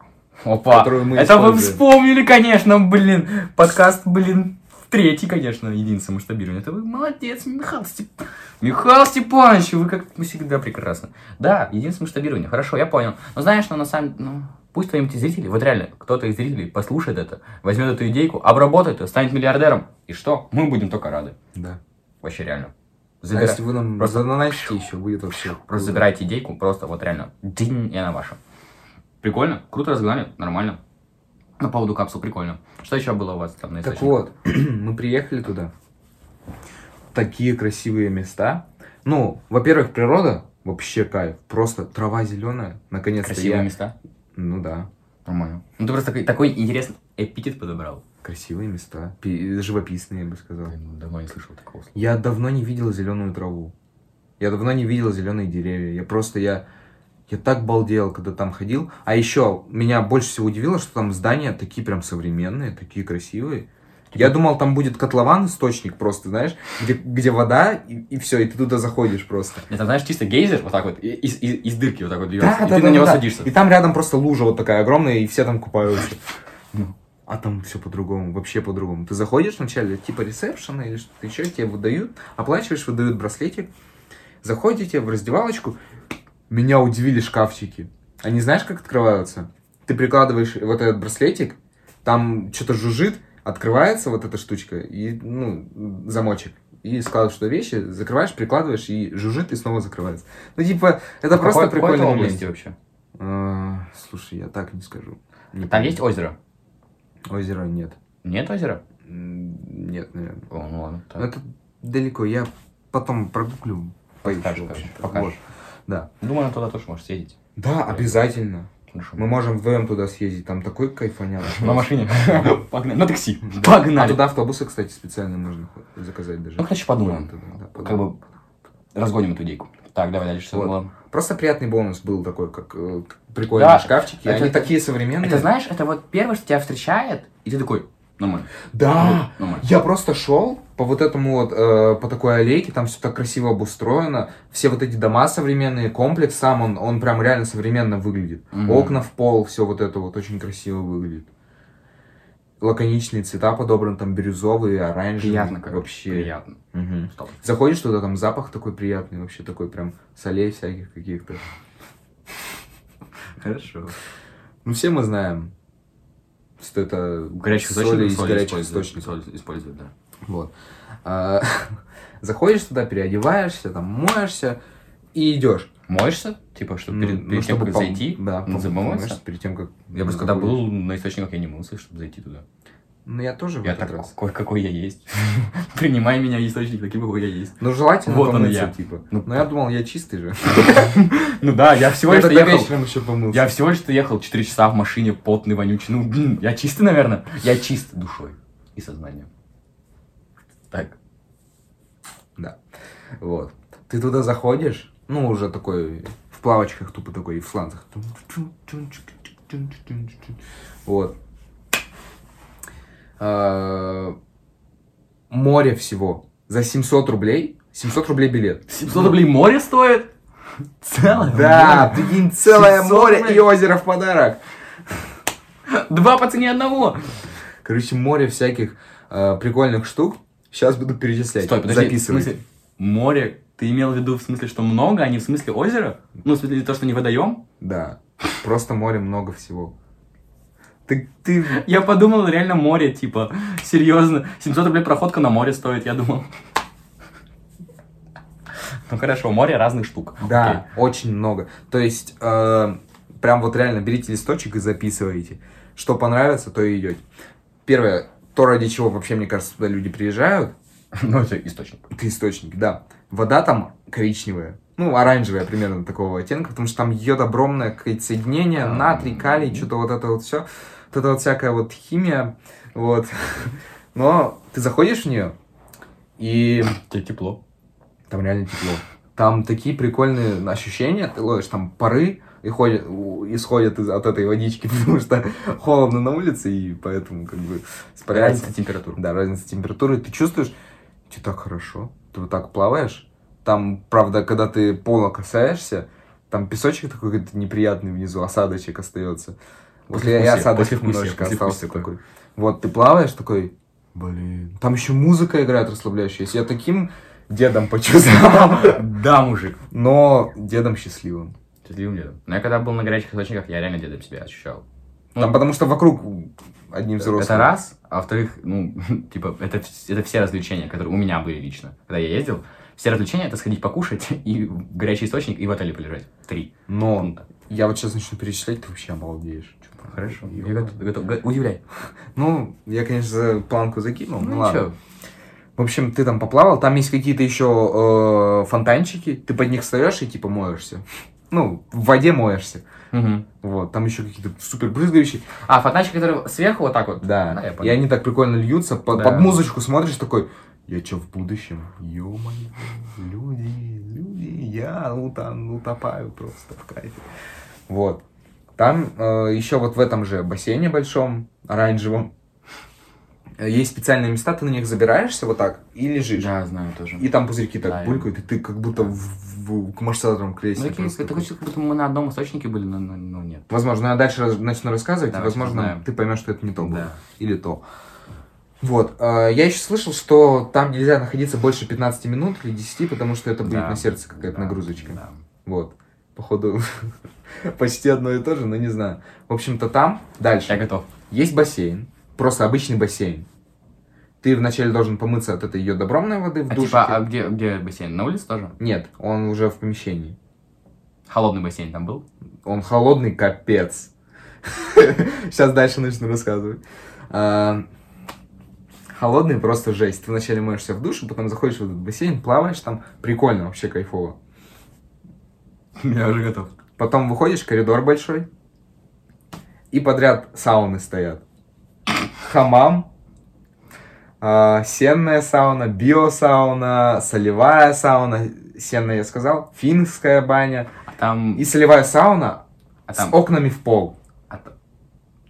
Опа. Мы Это вы используем. вспомнили, конечно, блин. Подкаст, блин, третий, конечно, единица масштабирования. Это вы молодец, Михаил Степ... Михаил Степанович, вы как всегда прекрасно. Да, единица масштабирования. Хорошо, я понял. Но знаешь, но на самом ну, пусть твои зрители, вот реально, кто-то из зрителей послушает это, возьмет эту идейку, обработает ее, станет миллиардером. И что? Мы будем только рады. Да. Вообще реально. Забира- если вы нам Просто- задонатите еще, будет вообще. Просто круто. забирайте идейку, просто вот реально, динь, и она ваша. Прикольно, круто разгнали, нормально. На поводу капсул прикольно. Что еще было у вас там на Так источнике? вот, <clears throat> мы приехали туда. Такие красивые места. Ну, во-первых, природа вообще кайф. Просто трава зеленая. Наконец-то Красивые я... места. Ну да, Нормально. Ну ты просто такой, такой интересный эпитет подобрал. Красивые места. Пи- Живописные, я бы сказал. Блин, давно не слышал такого слова. Я давно не видел зеленую траву. Я давно не видел зеленые деревья. Я просто, я, я так балдел, когда там ходил. А еще меня больше всего удивило, что там здания такие прям современные, такие красивые. Я думал, там будет котлован, источник просто, знаешь, где, где вода, и, все, и ты туда заходишь просто. Это, знаешь, чисто гейзер, вот так вот, и- из, из, из дырки вот так вот Да, льется, и да, ты да, на него да. садишься. И там рядом просто лужа вот такая огромная, и все там купаются. А там все по-другому, вообще по-другому. Ты заходишь вначале, типа ресепшена или что-то еще, тебе выдают, оплачиваешь, выдают браслетик, заходите в раздевалочку. Меня удивили шкафчики. Они знаешь, как открываются? Ты прикладываешь вот этот браслетик, там что-то жужжит, открывается вот эта штучка, и, ну, замочек. И складываешь туда вещи, закрываешь, прикладываешь, и жужжит, и снова закрывается. Ну, типа, это В просто какой- какой прикольный это области вообще? А, слушай, я так не скажу. Не Там помню. есть озеро? Озера нет. Нет озера? Нет, наверное. О, ну ладно. так. Но это далеко. Я потом прогуглю. покажешь. Вот. Да. Думаю, она туда тоже может съездить. Да, обязательно. Хорошо. Мы можем вдвоем туда съездить. Там такой кайфаняк. <laughs> На машине. <laughs> Погнали. На такси. А Погнали. туда автобусы, кстати, специально можно заказать даже. Ну, короче, подумаем. Как бы разгоним эту идейку. Так, давай дальше, что было? Просто приятный бонус был такой, как э, прикольные Да, шкафчики. это- Они такие современные. Это знаешь, это вот первое, что тебя встречает, и ты такой, нормально. Да! Нормально. Я просто шел по вот этому вот, э, по такой аллейке, там все так красиво обустроено, все вот эти дома современные, комплекс сам, он, он прям реально современно выглядит. Мгм. Окна в пол, все вот это вот очень красиво выглядит. Лаконичные цвета подобраны, там бирюзовые, оранжевые. Приятно, короче, вообще. приятно. Мгм. Стоп. Заходишь туда, там запах такой приятный, вообще такой прям солей всяких каких-то. Хорошо. Ну, все мы знаем, что это Горячих соли из горячих источников. Соль используют, да. Вот. А, <laughs> Заходишь туда, переодеваешься, там моешься и идешь. Моешься? Типа, чтобы Ну, перед, ну, перед тем, как пом- зайти, да, ну, помоешься перед тем, как... Я просто когда был на источниках, я не мылся, чтобы зайти туда. Ну, я тоже в Я этот так, раз. какой, какой я есть. <laughs> Принимай меня источник таким, какой я есть. Ну, желательно Вот он я. типа. Ну, Но я думал, я чистый же. <laughs> Ну да, я всего лишь ехал. вечером еще помылся. Я всего лишь ехал 4 часа в машине, потный, вонючий. Ну, я чистый, наверное. Я чист душой и сознанием. Так. Да. Вот. Ты туда заходишь, ну, уже такой в плавочках, тупо такой, и в сланцах. Вот. А, Море всего. За 700 рублей. 700 рублей билет. 700 рублей море стоит? Целое Да, море? прикинь, целое 700 море рублей? и озеро в подарок. Два по цене одного. Короче, море всяких э, прикольных штук. Сейчас буду перечислять. Стой, подожди, в Записывай. смысле, море, ты имел в виду в смысле, что много, а не в смысле озера? Ну, в смысле то, что не водоем? Да. Просто море много всего. Ты, ты <laughs> Я подумал, реально море, типа, серьезно. 700 рублей проходка на море стоит, я думал. Ну хорошо, море разных штук. Да, очень много. То есть, э, прям вот реально берите листочек и записывайте. Что понравится, то и идете. Первое, то, ради чего вообще, мне кажется, туда люди приезжают, Окей. <laughs> Ну, это источник. это источник, да. Вода там коричневая. Ну, оранжевая примерно такого оттенка, потому что там йод огромное какое-то соединение, А, натрий, калий, мгм. что-то вот это вот все. Вот это вот всякая вот химия, вот. <laughs> Но ты заходишь в нее, и Тебе тепло. Там реально тепло. Там такие прикольные ощущения, ты ловишь там пары и ходят, исходят из, от этой водички, <laughs> потому что холодно на улице, и поэтому как бы испаряется. Разница температур. Да, разница температуры. Ты чувствуешь, тебе так хорошо. Ты вот так плаваешь. Там, правда, когда ты пола касаешься, там песочек такой какой-то неприятный внизу, осадочек остается. Вот я, я осадочек немножечко остался такое. такой. Вот ты плаваешь такой, блин. Там еще музыка играет расслабляющая. Я таким дедом почувствовал. <laughs> Да, мужик. Но дедом счастливым. Счастливым дедом. Но я когда был на горячих источниках, я реально дедом себя ощущал. Там потому что вокруг одним взрослым. Это раз, а во-вторых, ну, <laughs> типа, это, это все развлечения, которые у меня были лично, когда я ездил. Все развлечения это сходить покушать <laughs> и в горячий источник и в отеле полежать. Три. Но Круто. я вот сейчас начну перечислять, ты вообще обалдеешь. Чё, Хорошо. Я готов, готов. Го- Удивляй. Ну, я, конечно, планку закинул. Ну, Ну, ладно. ничего. В общем, ты там поплавал, там есть какие-то еще э, фонтанчики, ты под них встаешь и типа моешься. Ну, в воде моешься. Мгм. Вот, там еще какие-то супер брызгающие. А, фонтанчик, который сверху вот так вот? Да, я и они так прикольно льются, по- Да. под музычку смотришь такой, я че в будущем? Ё-моё, люди, люди, я утон- утопаю просто в кайфе. Вот. Там э, еще вот в этом же бассейне большом, оранжевом, есть специальные места, ты на них забираешься вот так и лежишь. Да, знаю тоже. И там пузырьки так Да, булькают, и ты как будто в, в, к Ну, кресле. такие- просто это такой. хочется, как будто мы на одном источнике были, но, но- но нет. Возможно, я дальше раз- начну рассказывать, и, Давайте возможно, узнаем. ты поймешь, что это не то было. Да. Или то. Вот. э, Я еще слышал, что там нельзя находиться больше 15 минут или 10, потому что это будет Да. на сердце какая-то Да, нагрузочка. да. Вот. Походу, <laughs> почти одно и то же, но не знаю. В общем-то, там дальше Я готов. есть бассейн. Просто обычный бассейн. Ты вначале должен помыться от этой йодобромной воды в А душе. типа, а где, где бассейн? На улице тоже? Нет, он уже в помещении. Холодный бассейн там был? Он холодный капец. <laughs> Сейчас дальше начну рассказывать. А, Холодный просто жесть. Ты вначале моешься в душе, потом заходишь в этот бассейн, плаваешь там. Прикольно, вообще кайфово. <laughs> Я уже готов. Потом выходишь, коридор большой. И подряд сауны стоят. Хамам, а, сенная сауна, биосауна, солевая сауна, сенная я сказал, финская баня А там... и солевая сауна А с там... окнами в пол. а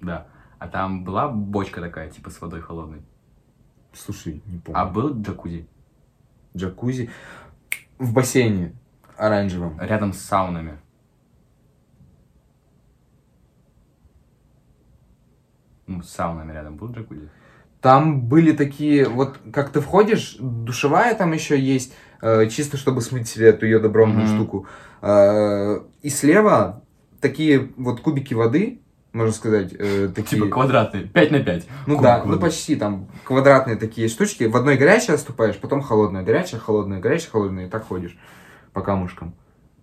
Да. А там была бочка такая, типа, с водой холодной. Слушай, не помню. А был джакузи Джакузи в бассейне оранжевом. рядом с саунами. Ну, с саунами рядом был джакузи. Там были такие, вот как ты входишь, душевая там еще есть, э, чисто чтобы смыть себе эту ее добромную Мгм. штуку. Э, и слева такие вот кубики воды, можно сказать, э, такие... Типа квадратный, 5 на 5. Ну да, ну почти там квадратные такие штучки. В одной горячее ступаешь, потом холодная, горячая, холодная, горячая, холодная, и так ходишь по камушкам.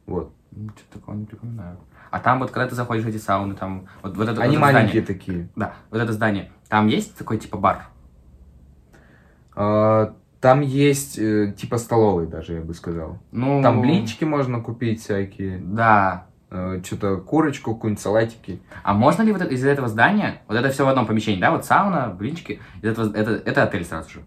Вот. Что-то такого не припоминаю. А там вот, когда ты заходишь в эти сауны, там, вот, вот это, Они вот это маленькие здание, такие. да, вот это здание, там есть такой, типа, бар? А, там есть э, типа столовой даже, я бы сказал. Ну, Там блинчики можно купить всякие. Да. что-то курочку, какую-нибудь салатики. А можно ли вот это- из этого здания, вот это все в одном помещении, да, вот сауна, блинчики, из этого, это, это отель сразу же?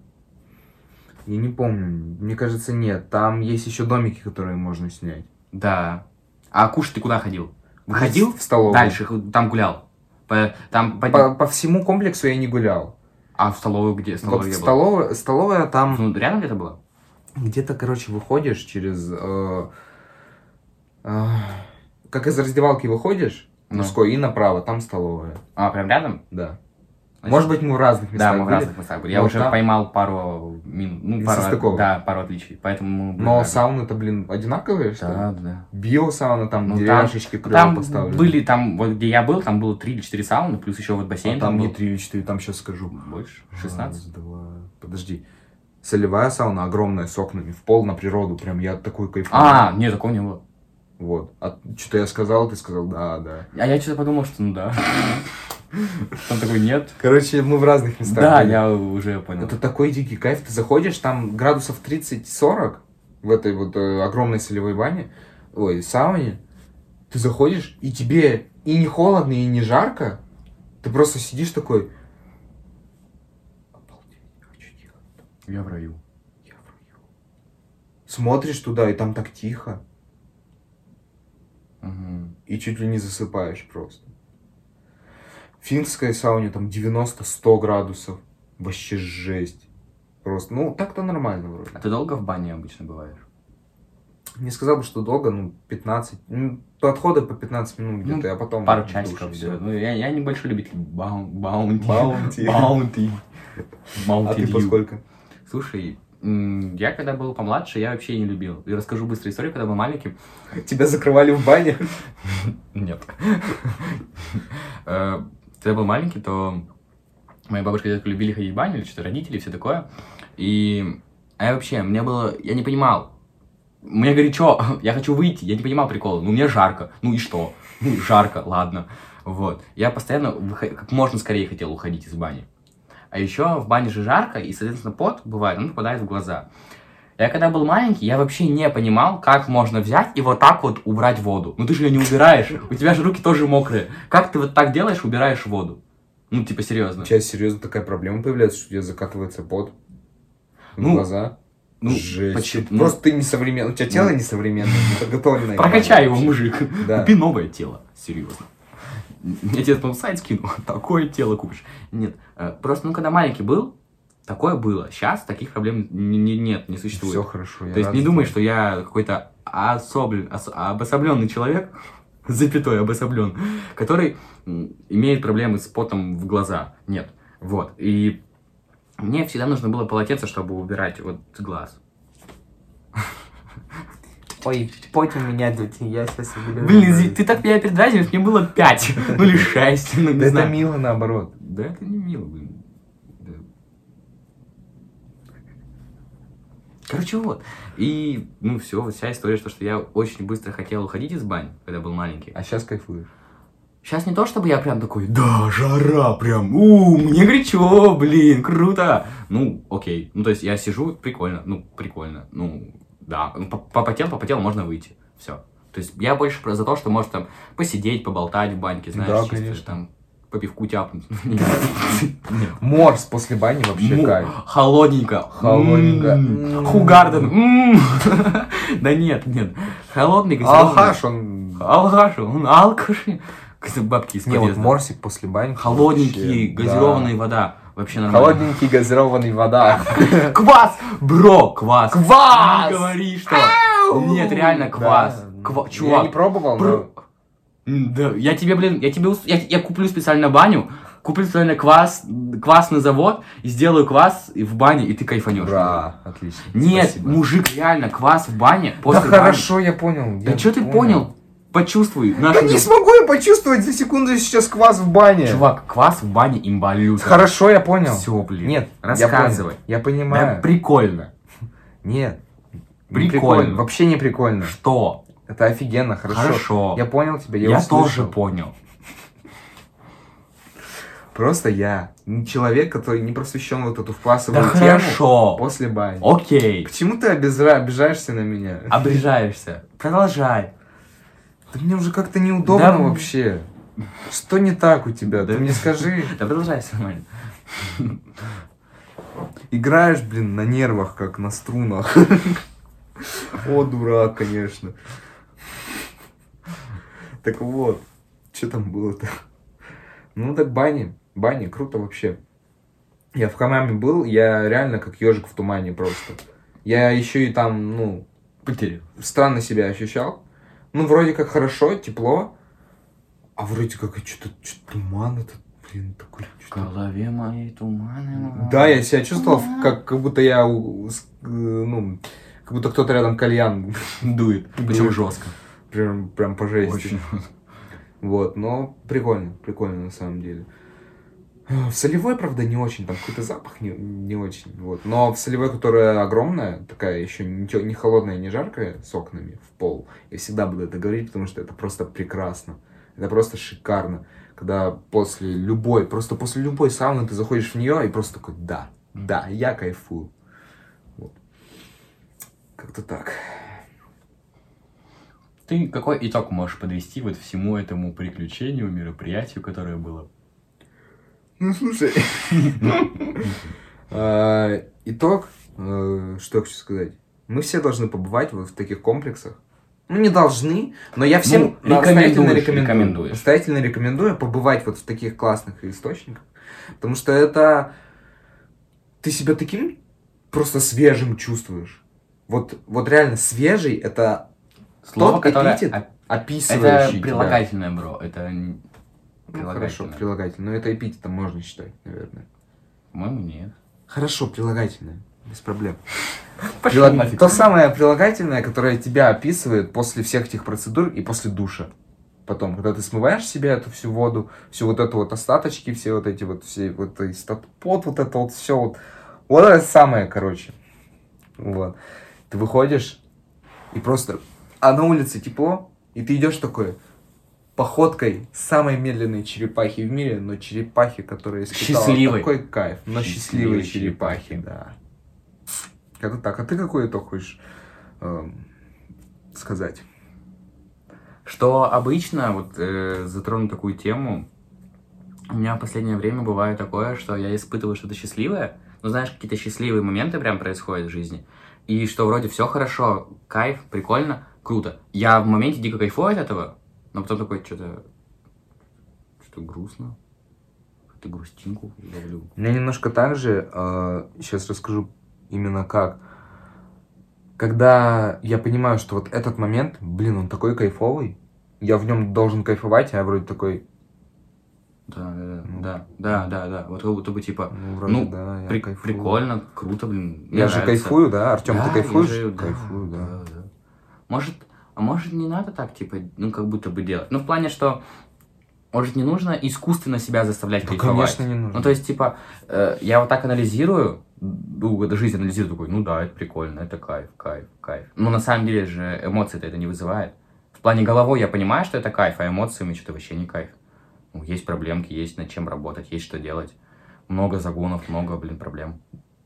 Я не помню. Мне кажется, нет. Там есть еще домики, которые можно снять. Да. А кушать ты куда ходил? Выходил в столовую. дальше, там гулял? По, там, по- По, по всему комплексу я не гулял. А в столовую где? Вот Столовая в где была? столовая, столовая там Ну, рядом где-то было? где-то, короче, выходишь через... э, э, как из раздевалки выходишь, Ну. мужской, и направо, там столовая. А, прям рядом? Да. Может быть, мы в разных местах Да, мы в были, разных местах были. Я но уже там- поймал пару мин, ну, пару, да, пару отличий. Поэтому были Но рядом. сауны-то, блин, одинаковые, что ли? Да, да. Биосауна, там Ну, там- деревяшечки крыло Там поставлены. были, там, вот где я был, там было 3 или 4 сауны, плюс еще вот бассейн. А там не был. 3 или 4, там сейчас скажу. Больше? 16? Раз, два, подожди. Солевая сауна огромная, с окнами, в пол на природу, прям я такой кайфую. А, нет, такого не было. Вот. А что-то я сказал, ты сказал, да, да. А я что-то подумал, что ну да. <laughs> Там такой нет. Короче, мы в разных местах Да, были. я уже понял. Это такой дикий кайф. Ты заходишь, там градусов 30-40 в этой вот э, огромной солевой бане, ой, сауне. Ты заходишь, и тебе и не холодно, и не жарко. Ты просто сидишь такой... «Обалдеть, хочу делать, Я в раю. я в раю». Смотришь туда, и там так тихо. Мгм. И чуть ли не засыпаешь просто. В финской сауне там 90-100 градусов. Вообще жесть. Просто, ну, так-то нормально вроде. А ты долго в бане обычно бываешь? Не сказал бы, что долго, ну, 15. Ну, отходу по 15 минут Ну, где-то, а потом... Пару часиков. всё. Ну, я, я небольшой любитель баун- баунти. Баунти. Баунти. А ты по сколько? Слушай, я когда был помладше, я вообще не любил. И расскажу быструю историю, когда был маленьким. Тебя закрывали в бане? <laughs> Нет. <laughs> Когда я был маленький, то моя бабушка и дедушка любили ходить в баню, или что-то родители, все такое. И а я вообще, мне было, я не понимал. Мне горячо, <laughs> я хочу выйти, я не понимал прикола. Ну, мне жарко, ну и что? Ну, жарко, ладно. Вот. Я постоянно выход- как можно скорее хотел уходить из бани. А еще в бане же жарко, и, соответственно, пот бывает, он попадает в глаза. Я когда был маленький, я вообще не понимал, как можно взять и вот так вот убрать воду. Ну ты же ее не убираешь, у тебя же руки тоже мокрые. Как ты вот так делаешь, убираешь воду? Ну, типа, серьезно. У тебя серьезно такая проблема появляется, что у тебя закатывается пот в Ну, глаза? Ну, Жесть. почему? Ты- Просто ты несовременный. У тебя тело несовременное, не подготовленное. Прокачай его, мужик. Да. Купи новое тело. Серьезно. Я тебе потом сайт скину, <laughs> такое тело купишь. Нет, э, просто, ну, когда маленький был, такое было. Сейчас таких проблем не- не- нет, не существует. Все хорошо. я То есть не думай, что я какой-то особлен, ос- обособленный человек, <laughs> запятой обособлен, который имеет проблемы с потом в глаза. Нет. Вот. И мне всегда нужно было полотенце, чтобы убирать вот глаз. Ой, пот у меня тут, я сейчас Блин, Зи, ты так меня передразниваешь, мне было 5, ну или 6, ну не Это знаю. мило наоборот. Да это не мило, блин. Да. Короче, вот. И, ну, все, вся история, что, что я очень быстро хотел уходить из бани, когда был маленький. А сейчас кайфуешь. Сейчас не то, чтобы я прям такой, да, жара, прям, у, мне горячо, блин, круто. Ну, окей. Ну, то есть я сижу, прикольно, ну, прикольно, ну, да. Ну, по- Попотел, попотел, можно выйти. Все. То есть я больше за то, что может там посидеть, поболтать в баньке, знаешь, Да, чисто конечно. там по пивку тяпнуть. <laughs> Морс после бани вообще кайф. Холодненько. Холодненько. М, М. Хугарден. М. <laughs> Да нет, нет. Холодный газированный. Алхаш, он... Алхаш, он алкаши. Как бабки из Не, вот морсик после бани. Холодненький, газированная да. вода. Вообще нормально. Холодненький газированный вода. <laughs> Квас! Бро, квас! Квас! Не говори, что... Нет, реально, квас. Ква- Я Чувак, не пробовал, но... Да, я тебе, блин, я тебе, я, я куплю специально баню, куплю специально квас, квасный завод, и сделаю квас в бане, и ты кайфанешь. Бра, отлично. Нет, спасибо. мужик, реально, квас в бане, Да после бани. хорошо, я понял. Да я что ты понял? Почувствуй. Да нашу не любовь. смогу я почувствовать за секунду сейчас квас в бане. Чувак, квас в бане имбалют. Хорошо, я понял. Все, блин. Нет, рассказывай. Я, понял. я Да, понимаю. прикольно. Нет. не Прикольно. Вообще не прикольно. Что? Это офигенно, хорошо. Хорошо. Я понял тебя, я, Я, услышал. тоже понял. Просто я не человек, который не просвещен вот эту классовую Да тему хорошо. после бани. Окей. Почему ты обижа- обижаешься на меня? Обрежаешься. Продолжай. Да мне уже как-то неудобно Да. вообще. Что не так у тебя? Да. Ты мне скажи. Да продолжай, нормально. Играешь, блин, на нервах, как на струнах. О, дурак, конечно. Так вот, что там было-то? Ну так бани, бани, круто вообще. Я в Хамаме был, я реально как ежик в тумане просто. Я еще и там, ну, Потерял. странно себя ощущал. Ну, вроде как хорошо, тепло, а вроде как что-то туман этот, блин, такой. В голове моей туманы. Да, я себя чувствовал, как, как будто я, э, ну, как будто кто-то рядом кальян, дует. Причем жестко. Прям, прям по жести. Очень. Вот, но прикольно, прикольно на самом деле. В солевой, правда, не очень, там какой-то запах не, не очень, вот. Но в солевой, которая огромная, такая еще не, тё- не холодная, не жаркая, с окнами в пол, я всегда буду это говорить, потому что это просто прекрасно. Это просто шикарно, когда после любой, просто после любой сауны ты заходишь в нее и просто такой, да, да, я кайфую. Вот. Как-то так. Ты какой итог можешь подвести вот всему этому приключению, мероприятию, которое было? Ну, слушай. <laughs> А, Итог, э, что я хочу сказать. Мы все должны побывать вот в таких комплексах. Ну, не должны, но я всем Ну, настоятельно рекомендую. Настоятельно рекомендую побывать вот в таких классных источниках. Потому что это... Ты себя таким просто свежим чувствуешь. Вот, вот реально свежий это Слово, Тот которое... эпитет, описывающий Это тебя. прилагательное, бро. Это н- Ну, хорошо, прилагательное. прилагательное. Но это эпитетом можно считать, наверное. По-моему, нет. Хорошо, прилагательное. Без проблем. <laughs> Нафиг. То самое прилагательное, которое тебя описывает после всех этих процедур и после душа. Потом, когда ты смываешь с себя эту всю воду, всю вот эту вот остаточки, все вот эти вот, все вот и стат- пот, вот это вот все вот. Вот это самое, короче. Вот. Ты выходишь и просто... А на улице тепло, и ты идешь такой походкой самой медленной черепахи в мире, но черепахи, которая испытала Счастливой. такой кайф. Но счастливой черепахи, да. Как так? А ты какой итог хочешь эм, сказать? Что обычно, вот э, затрону такую тему, у меня в последнее время бывает такое, что я испытываю что-то счастливое, ну знаешь, какие-то счастливые моменты прям происходят в жизни, и что вроде все хорошо, кайф, прикольно, круто. Я в моменте дико кайфую от этого, но потом такой что-то, что-то грустно, какую-то грустинку ловлю. У меня немножко так же, сейчас расскажу именно как. Когда я понимаю, что вот этот момент, блин, он такой кайфовый, я в нем должен кайфовать, а я вроде такой, Да, да, да, Ну. да, да, да, да, вот как будто бы типа, ну, вроде Ну, да, я при- кайфую. прикольно, круто, блин. Я же кайфую, да? Артем, Да, ты я кайфуешь? же- да, Кайфую, да. да. Может, а может не надо так, типа, ну, как будто бы делать? Ну, в плане, что, может, не нужно искусственно себя заставлять Да, кайфовать? конечно, не нужно. Ну, то есть, типа, э, я вот так анализирую, ну, эту жизнь анализирую, такой, ну да, это прикольно, это кайф, кайф, кайф. Но на самом деле же эмоции-то это не вызывает. В плане головой я понимаю, что это кайф, а эмоциями что-то вообще не кайф. Ну, есть проблемки, есть над чем работать, есть что делать. Много загонов, много, блин, проблем.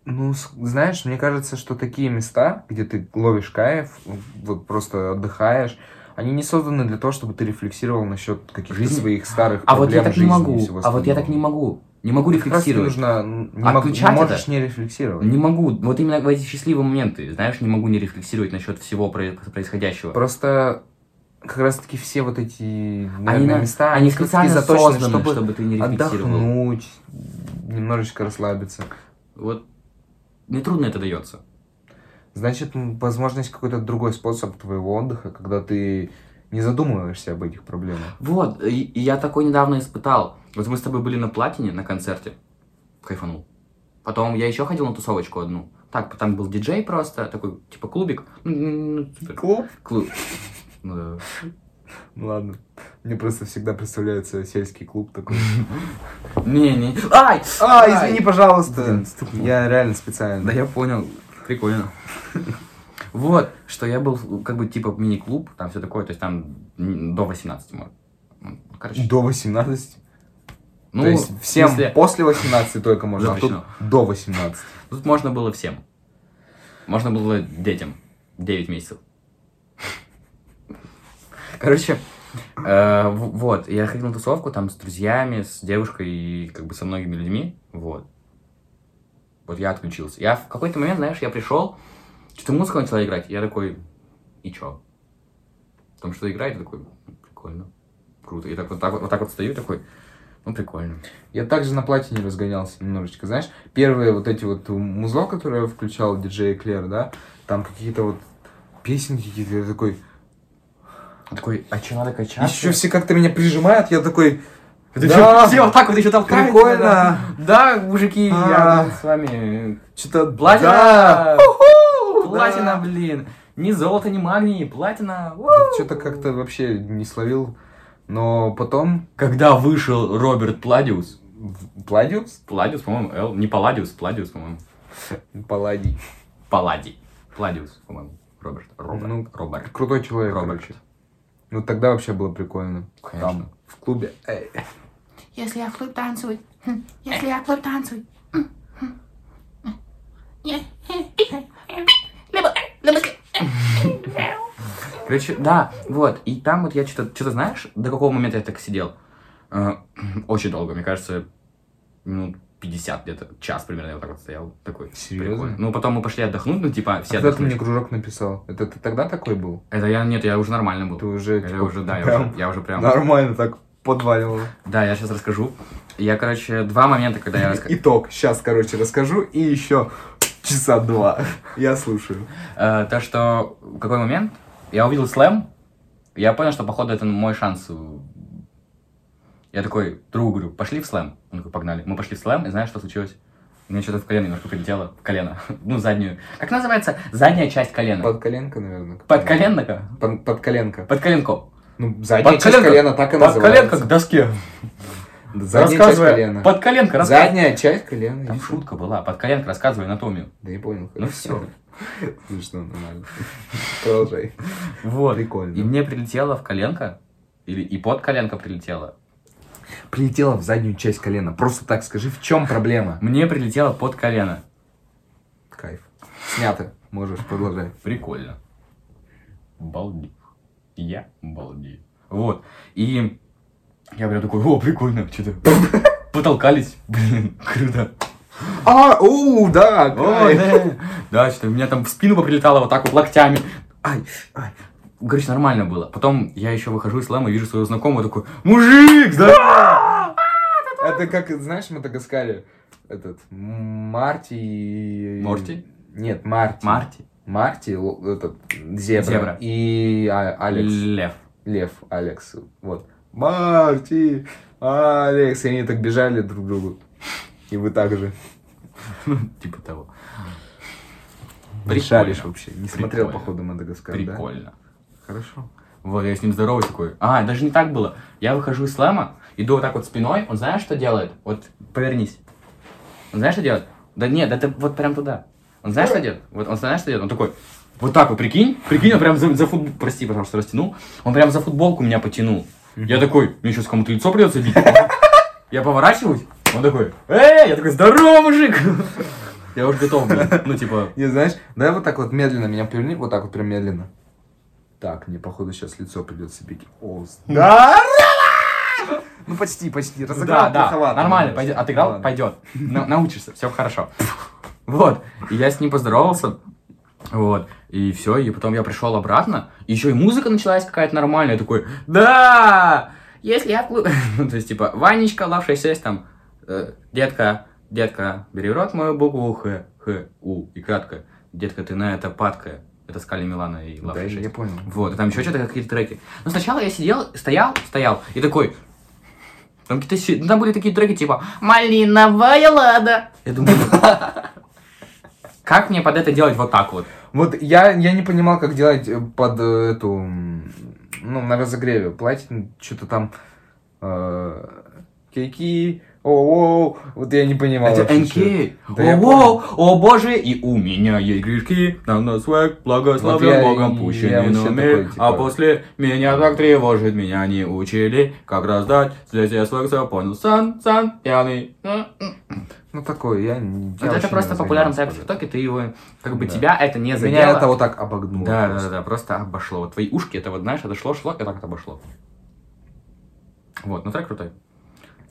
Ну, знаешь, мне кажется, что такие места, где ты ловишь кайф, вот просто отдыхаешь, они не созданы для того, чтобы ты рефлексировал насчет каких-то Жизни? своих старых А вот я проблем так не жизни и могу. А вот я так не могу. Не могу рефлексировать. нужно, не, Отключать можешь это? не рефлексировать. Не могу. Вот именно в эти счастливые моменты, знаешь, не могу не рефлексировать насчет всего про- происходящего. Просто как раз таки все вот эти Они, наверное, на- места, они раз-таки специально заточены, созданы, чтобы, чтобы, ты не рефлексировал. отдохнуть, немножечко расслабиться. Вот мне трудно это дается. Значит, возможно, есть какой-то другой способ твоего отдыха, когда ты не задумываешься об этих проблемах. Вот, и, и я такой недавно испытал. Вот мы с тобой были на платине на концерте. Кайфанул. Потом я еще ходил на тусовочку одну. Так, там был диджей просто, такой, типа, клубик. Ну, ну, супер. Клуб? Клуб. Ну да. Ну ладно. Мне просто всегда представляется сельский клуб такой. Не-не. Ай! А, Ай! извини, пожалуйста. Я реально специально. Да я понял. Прикольно. Вот, что я был, как бы, типа, мини-клуб, там все такое, то есть там до 18 может. Ну, Короче, До 18. ну, То есть всем смысле, после 18 только можно, а тут до 18. Тут можно было всем. Можно было детям. 9 месяцев. Короче, э, вот, я ходил на тусовку там с друзьями, с девушкой и как бы со многими людьми, вот. Вот я отключился. Я в какой-то момент, знаешь, я пришел, что-то музыка начала играть, я такой, и чё? Там что играет, такой, «Ну, прикольно, круто. И так вот так вот, вот так вот стою, такой, ну прикольно. Я также на платине разгонялся немножечко, знаешь, первые вот эти вот музло, которые включал диджей Клер, да, там какие-то вот песенки какие-то, я такой, Он такой, а что, надо качаться? еще все как-то меня прижимают, я такой, Это Да. чё, все вот так вот еще толкают. Прикольно. Да, Да, мужики, А. я с вами. что-то, Платина! да, Платина, да. блин. Ни золото, ни магний, платина. что-то как-то вообще не словил, но потом, Когда вышел Роберт Пладиус, Пладиус? Пладиус, по-моему, Эл, не Палладиус, Пладиус, по-моему. Палладий. Палладий. Пладиус, по-моему. Роберт. Роберт. Ну, Роберт. Крутой человек, Роберт. короче. Ну тогда вообще было прикольно. Конечно. Там, в клубе. Эй. Если я клуб танцуй, хм, если я клуб танцуй. хе. Либо- либо- Короче, да, вот. И там вот я что-то, что-то знаешь, до какого момента я так сидел? Э, <clears throat> Очень долго, мне кажется, минут 50 где-то, час примерно я вот так вот стоял. Такой, Серьезно? прикольно. Ну, потом мы пошли отдохнуть, ну, типа, все А когда ты отдохнули. мне кружок написал? Это ты тогда такой был? Это я, нет, я уже нормально был. Ты уже, Я типа, уже, да, я уже, я уже прям... Нормально так подваливал. Да, я сейчас расскажу. Я, короче, два момента, когда я раска- <laughs> Итог. Сейчас, короче, расскажу. И еще часа два. Я слушаю. Э, То, что в какой момент я увидел слэм, я понял, что, походу, это мой шанс. Я такой другу говорю, пошли в слэм. Он такой, погнали. Мы пошли в слэм, и знаешь, что случилось? У меня что-то в колено немножко прилетело. В колено. <laughs> Ну, заднюю. Как называется? Задняя часть колена. Под коленка, наверное. Под коленка? Под, под коленка. Под коленко. Ну, задняя Под часть коленка. колена так и Под называется. коленка к доске. Задняя часть колена. Под коленка рассказывай. Задняя часть колена. Там шутка была. Под коленка рассказывай анатомию. Да не понял. Ну всё. <laughs> Смешно, нормально. Продолжай. Вот. Прикольно. И мне прилетело в коленко. Или и под коленко прилетело. Прилетела в заднюю часть колена. Просто так скажи, в чем проблема? Мне прилетело под колено. Кайф. Снято. Можешь продолжать. Прикольно. Балди. Я балдею. Вот. И я прям такой, о, прикольно, что-то. <laughs> Потолкались. Блин, круто. А, у, да, О, да. Да, что-то меня там в спину поприлетало вот так вот локтями. Ай, ай. Короче, нормально было. Потом я еще выхожу из слэма и вижу своего знакомого такой, мужик, да? Это как, знаешь, в Мадагаскаре этот Марти и... Морти? Нет, Марти. Марти. Марти, этот, зебра. Зебра. И а- Алекс. Лев. Лев, Алекс. Вот. Марти, Алекс. И они так бежали друг к другу. И вы так же. Типа того. Шаришь вообще. Не смотрел, Прикольно. походу, Мадагаскар, да? Хорошо. Вот, я с ним здоровый такой. А, даже не так было. Я выхожу из слэма, иду вот так вот спиной, он знаешь, что делает? Вот, повернись. Он знаешь, что делает? Да нет, да ты вот прям туда. Он знаешь, что делает? Вот он знаешь, что делает? Он такой, вот так вот, прикинь, прикинь, он прям за, за футбол, прости, что растянул, он прям за футболку меня потянул. Я такой, мне сейчас кому-то лицо придется бить. Я поворачиваюсь, он такой, эй, я такой, здорово, мужик. Я уже готов, блин. Ну, типа, Не, знаешь, давай вот так вот медленно меня поверни, вот так вот прям медленно. Так, мне походу сейчас лицо придется бить. О, здорово! Ну почти, почти. Разыграл Да, да, нормально, пойдет. Отыграл, Ладно. пойдет. На- <laughs> Научишься, все хорошо. Вот, и я с ним поздоровался, вот, и все, и потом я пришел обратно, и еще и музыка началась какая-то нормальная, я такой, да, если я в клуб... <laughs> Ну, то есть, типа, Ванечка, Лав 66, там, э, детка, детка, бери в рот мою букву Х, Х, У, и кратко, детка, ты на это падкая. Это Скали Милана и Лав Да, 66. я понял. Вот, и там еще что-то какие-то треки. Но сначала я сидел, стоял, стоял, и такой... Там какие-то... ну, Там были такие треки, типа... Малиновая лада. Я думаю... <laughs> Как мне под это делать вот так вот? Вот я, я не понимал, как делать э, под э, эту, ну, на разогреве. Платить что-то там, э, кейки, о, вот я не понимал. Это что- Да О, я воу, о боже, и у меня есть грешки, на нас свек, благословен Вот Богом, пущенный такой, мир. типа- А после меня так тревожит, меня не учили, как раздать, здесь я свек все понял, сан, сан, пьяный. Ну, такое, я, не- я Вот это просто популярный трек в ТикТоке, ты его, как бы Да. тебя это не задело. Меня это вот так обогнуло. Да, да, просто. да, да, просто обошло. Вот твои ушки, это вот, знаешь, это шло, шло, и так это обошло. Вот, ну трек крутой.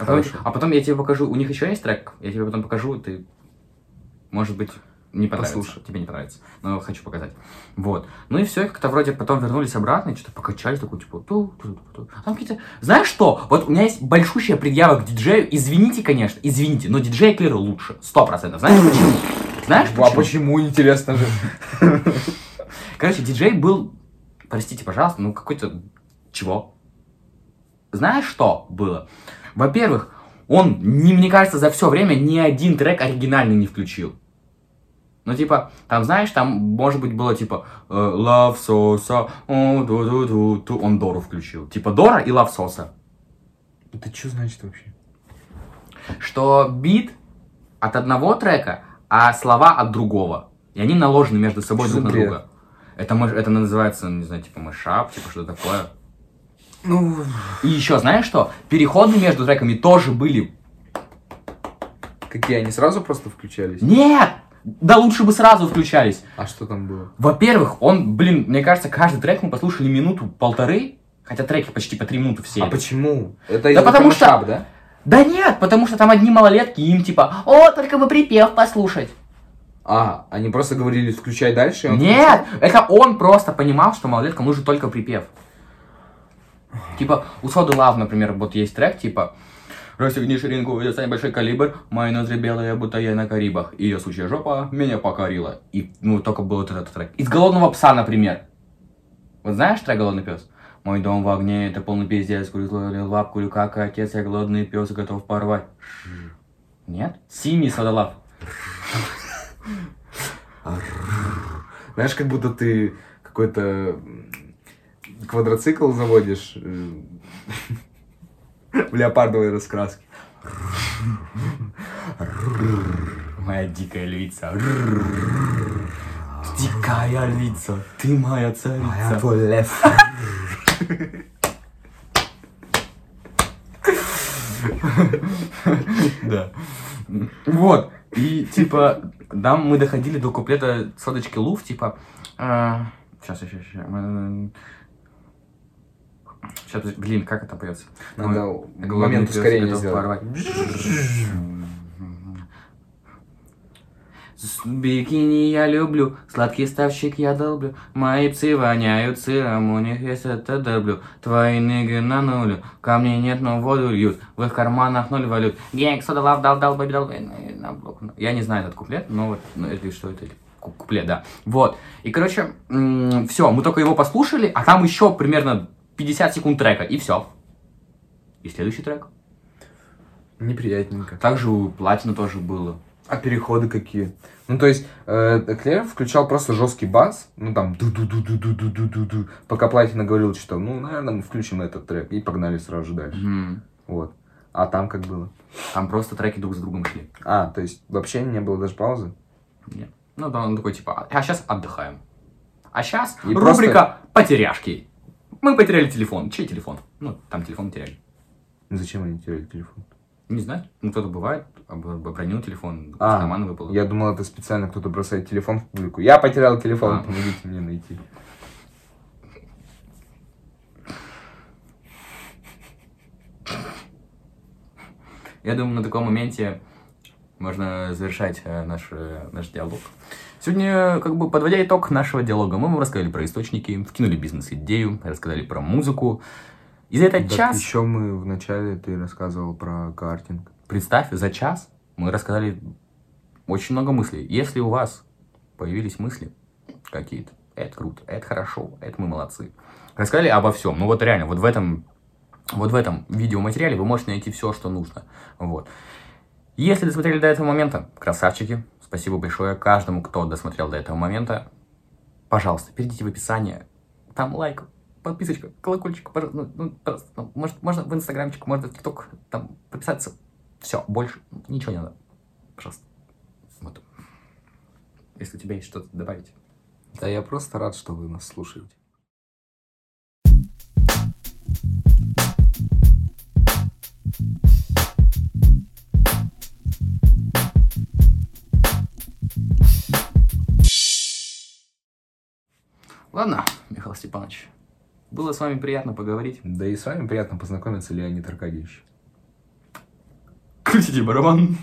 А потом, а потом я тебе покажу, у них еще есть трек, я тебе потом покажу, ты, может быть, не понравится, Послушай. тебе не понравится, но хочу показать. Вот. Ну и все, как-то вроде потом вернулись обратно, и что-то покачались, такой, типа, ту, ту, ту, Там какие-то... Знаешь что? Вот у меня есть большущая предъява к диджею. Извините, конечно, извините, но диджей Клира лучше. Сто процентов. Знаешь почему? Знаешь А почему, интересно же? Короче, диджей был, простите, пожалуйста, ну какой-то... Чего? Знаешь, что было? Во-первых, он, не, мне кажется, за все время ни один трек оригинальный не включил. Ну, типа, там, знаешь, там, может быть, было, типа, э, Love Sosa, он Дору включил. Типа, Дора и Love Sosa. Это что значит вообще? Что бит от одного трека, а слова от другого. И они наложены между собой Что друг на бред? друга. Это, это называется, не знаю, типа мышап, типа что такое. Ну, И еще, знаешь что? Переходы между треками тоже были. какие они сразу просто включались? Нет! Да лучше бы сразу включались. А что там было? Во-первых, он, блин, мне кажется, каждый трек мы послушали минуту-полторы, хотя треки почти по три минуты все. А почему? Это Да потому что- масштаба, да? Да нет, потому что там одни малолетки, им типа, о, только бы припев послушать. А, они просто говорили, включай дальше. Нет, это он просто понимал, что малолеткам нужен только припев. Типа, у Соды Лав, например, вот есть трек, типа, Расстегни ширинку, и достань большой калибр, мои ноздри белые, будто я на Карибах. Ее сучья жопа меня покорила. И, ну, только был вот этот трек. Из «Голодного пса», например. Вот знаешь трек «Голодный пес»? Мой дом в огне, это полный пиздец, курю лапку, курю как отец, я голодный пес, готов порвать. Нет? Синий Содолав. Знаешь, как будто ты какой-то квадроцикл заводишь э, в леопардовой раскраске. Моя дикая львица. Дикая львица, ты моя царица. твой лев. Да. Вот. И типа, да, мы доходили до куплета содочки Луф, типа. Сейчас, сейчас, сейчас. Сейчас, блин, как это поется? Надо Ой, момент ускорения сделать. Бикини я люблю, сладкий ставщик я долблю, мои псы воняют сыром, у них есть это дорблю, твои ныги на нулю, камней нет, но воду льют, в их карманах ноль валют, генг сода лав дал дал бэби дал. Я не знаю этот куплет, но вот, ну, это что это, ку- куплет, да. Вот, и, короче, все, мы только его послушали, а там еще примерно 50 секунд трека, и все. И следующий трек. Неприятненько. Также у Платина тоже было. А переходы какие? Ну, то есть, э, Клер включал просто жесткий бас, ну, там, ду ду ду ду ду ду ду ду ду пока Платина говорил, что, ну, наверное, мы включим этот трек, и погнали сразу же дальше. Мгм. Вот. А там как было? Там просто треки друг за другом шли. А, то есть, вообще не было даже паузы? Нет. Ну, да, он такой, типа, а сейчас отдыхаем. А сейчас И рубрика «Потеряшки». Мы потеряли телефон. Чей телефон? Ну, там телефон теряли. Ну, зачем они теряли телефон? Не знаю. Ну, кто-то бывает, обронил телефон, а, из кармана выпал. Я думал, это специально кто-то бросает телефон в публику. Я потерял телефон, а. помогите мне найти. Я думаю, на таком моменте можно завершать э, наш, э, наш диалог. Сегодня, как бы подводя итог нашего диалога, мы вам рассказали про источники, вкинули бизнес-идею, рассказали про музыку. И за этот час, еще мы вначале ты рассказывал про картинг. представь, за час мы рассказали очень много мыслей. Если у вас появились мысли какие-то, это круто, это хорошо, это мы молодцы. Рассказали обо всем. Ну вот реально, вот в этом, вот в этом видеоматериале вы можете найти все, что нужно. Вот. Если досмотрели до этого момента, красавчики, спасибо большое каждому, кто досмотрел до этого момента. Пожалуйста, перейдите в описание, там лайк, подписочка, колокольчик, ну, ну, пожалуйста, ну, может, можно в инстаграмчик, можно в тикток, там, подписаться. Все, больше ничего не надо. Пожалуйста. Вот. Если у тебя есть что-то добавить. Да я просто рад, что вы нас слушаете. Ладно, Михаил Степанович, было с вами приятно поговорить. Да и с вами приятно познакомиться, Леонид Аркадьевич. Крутите барабан.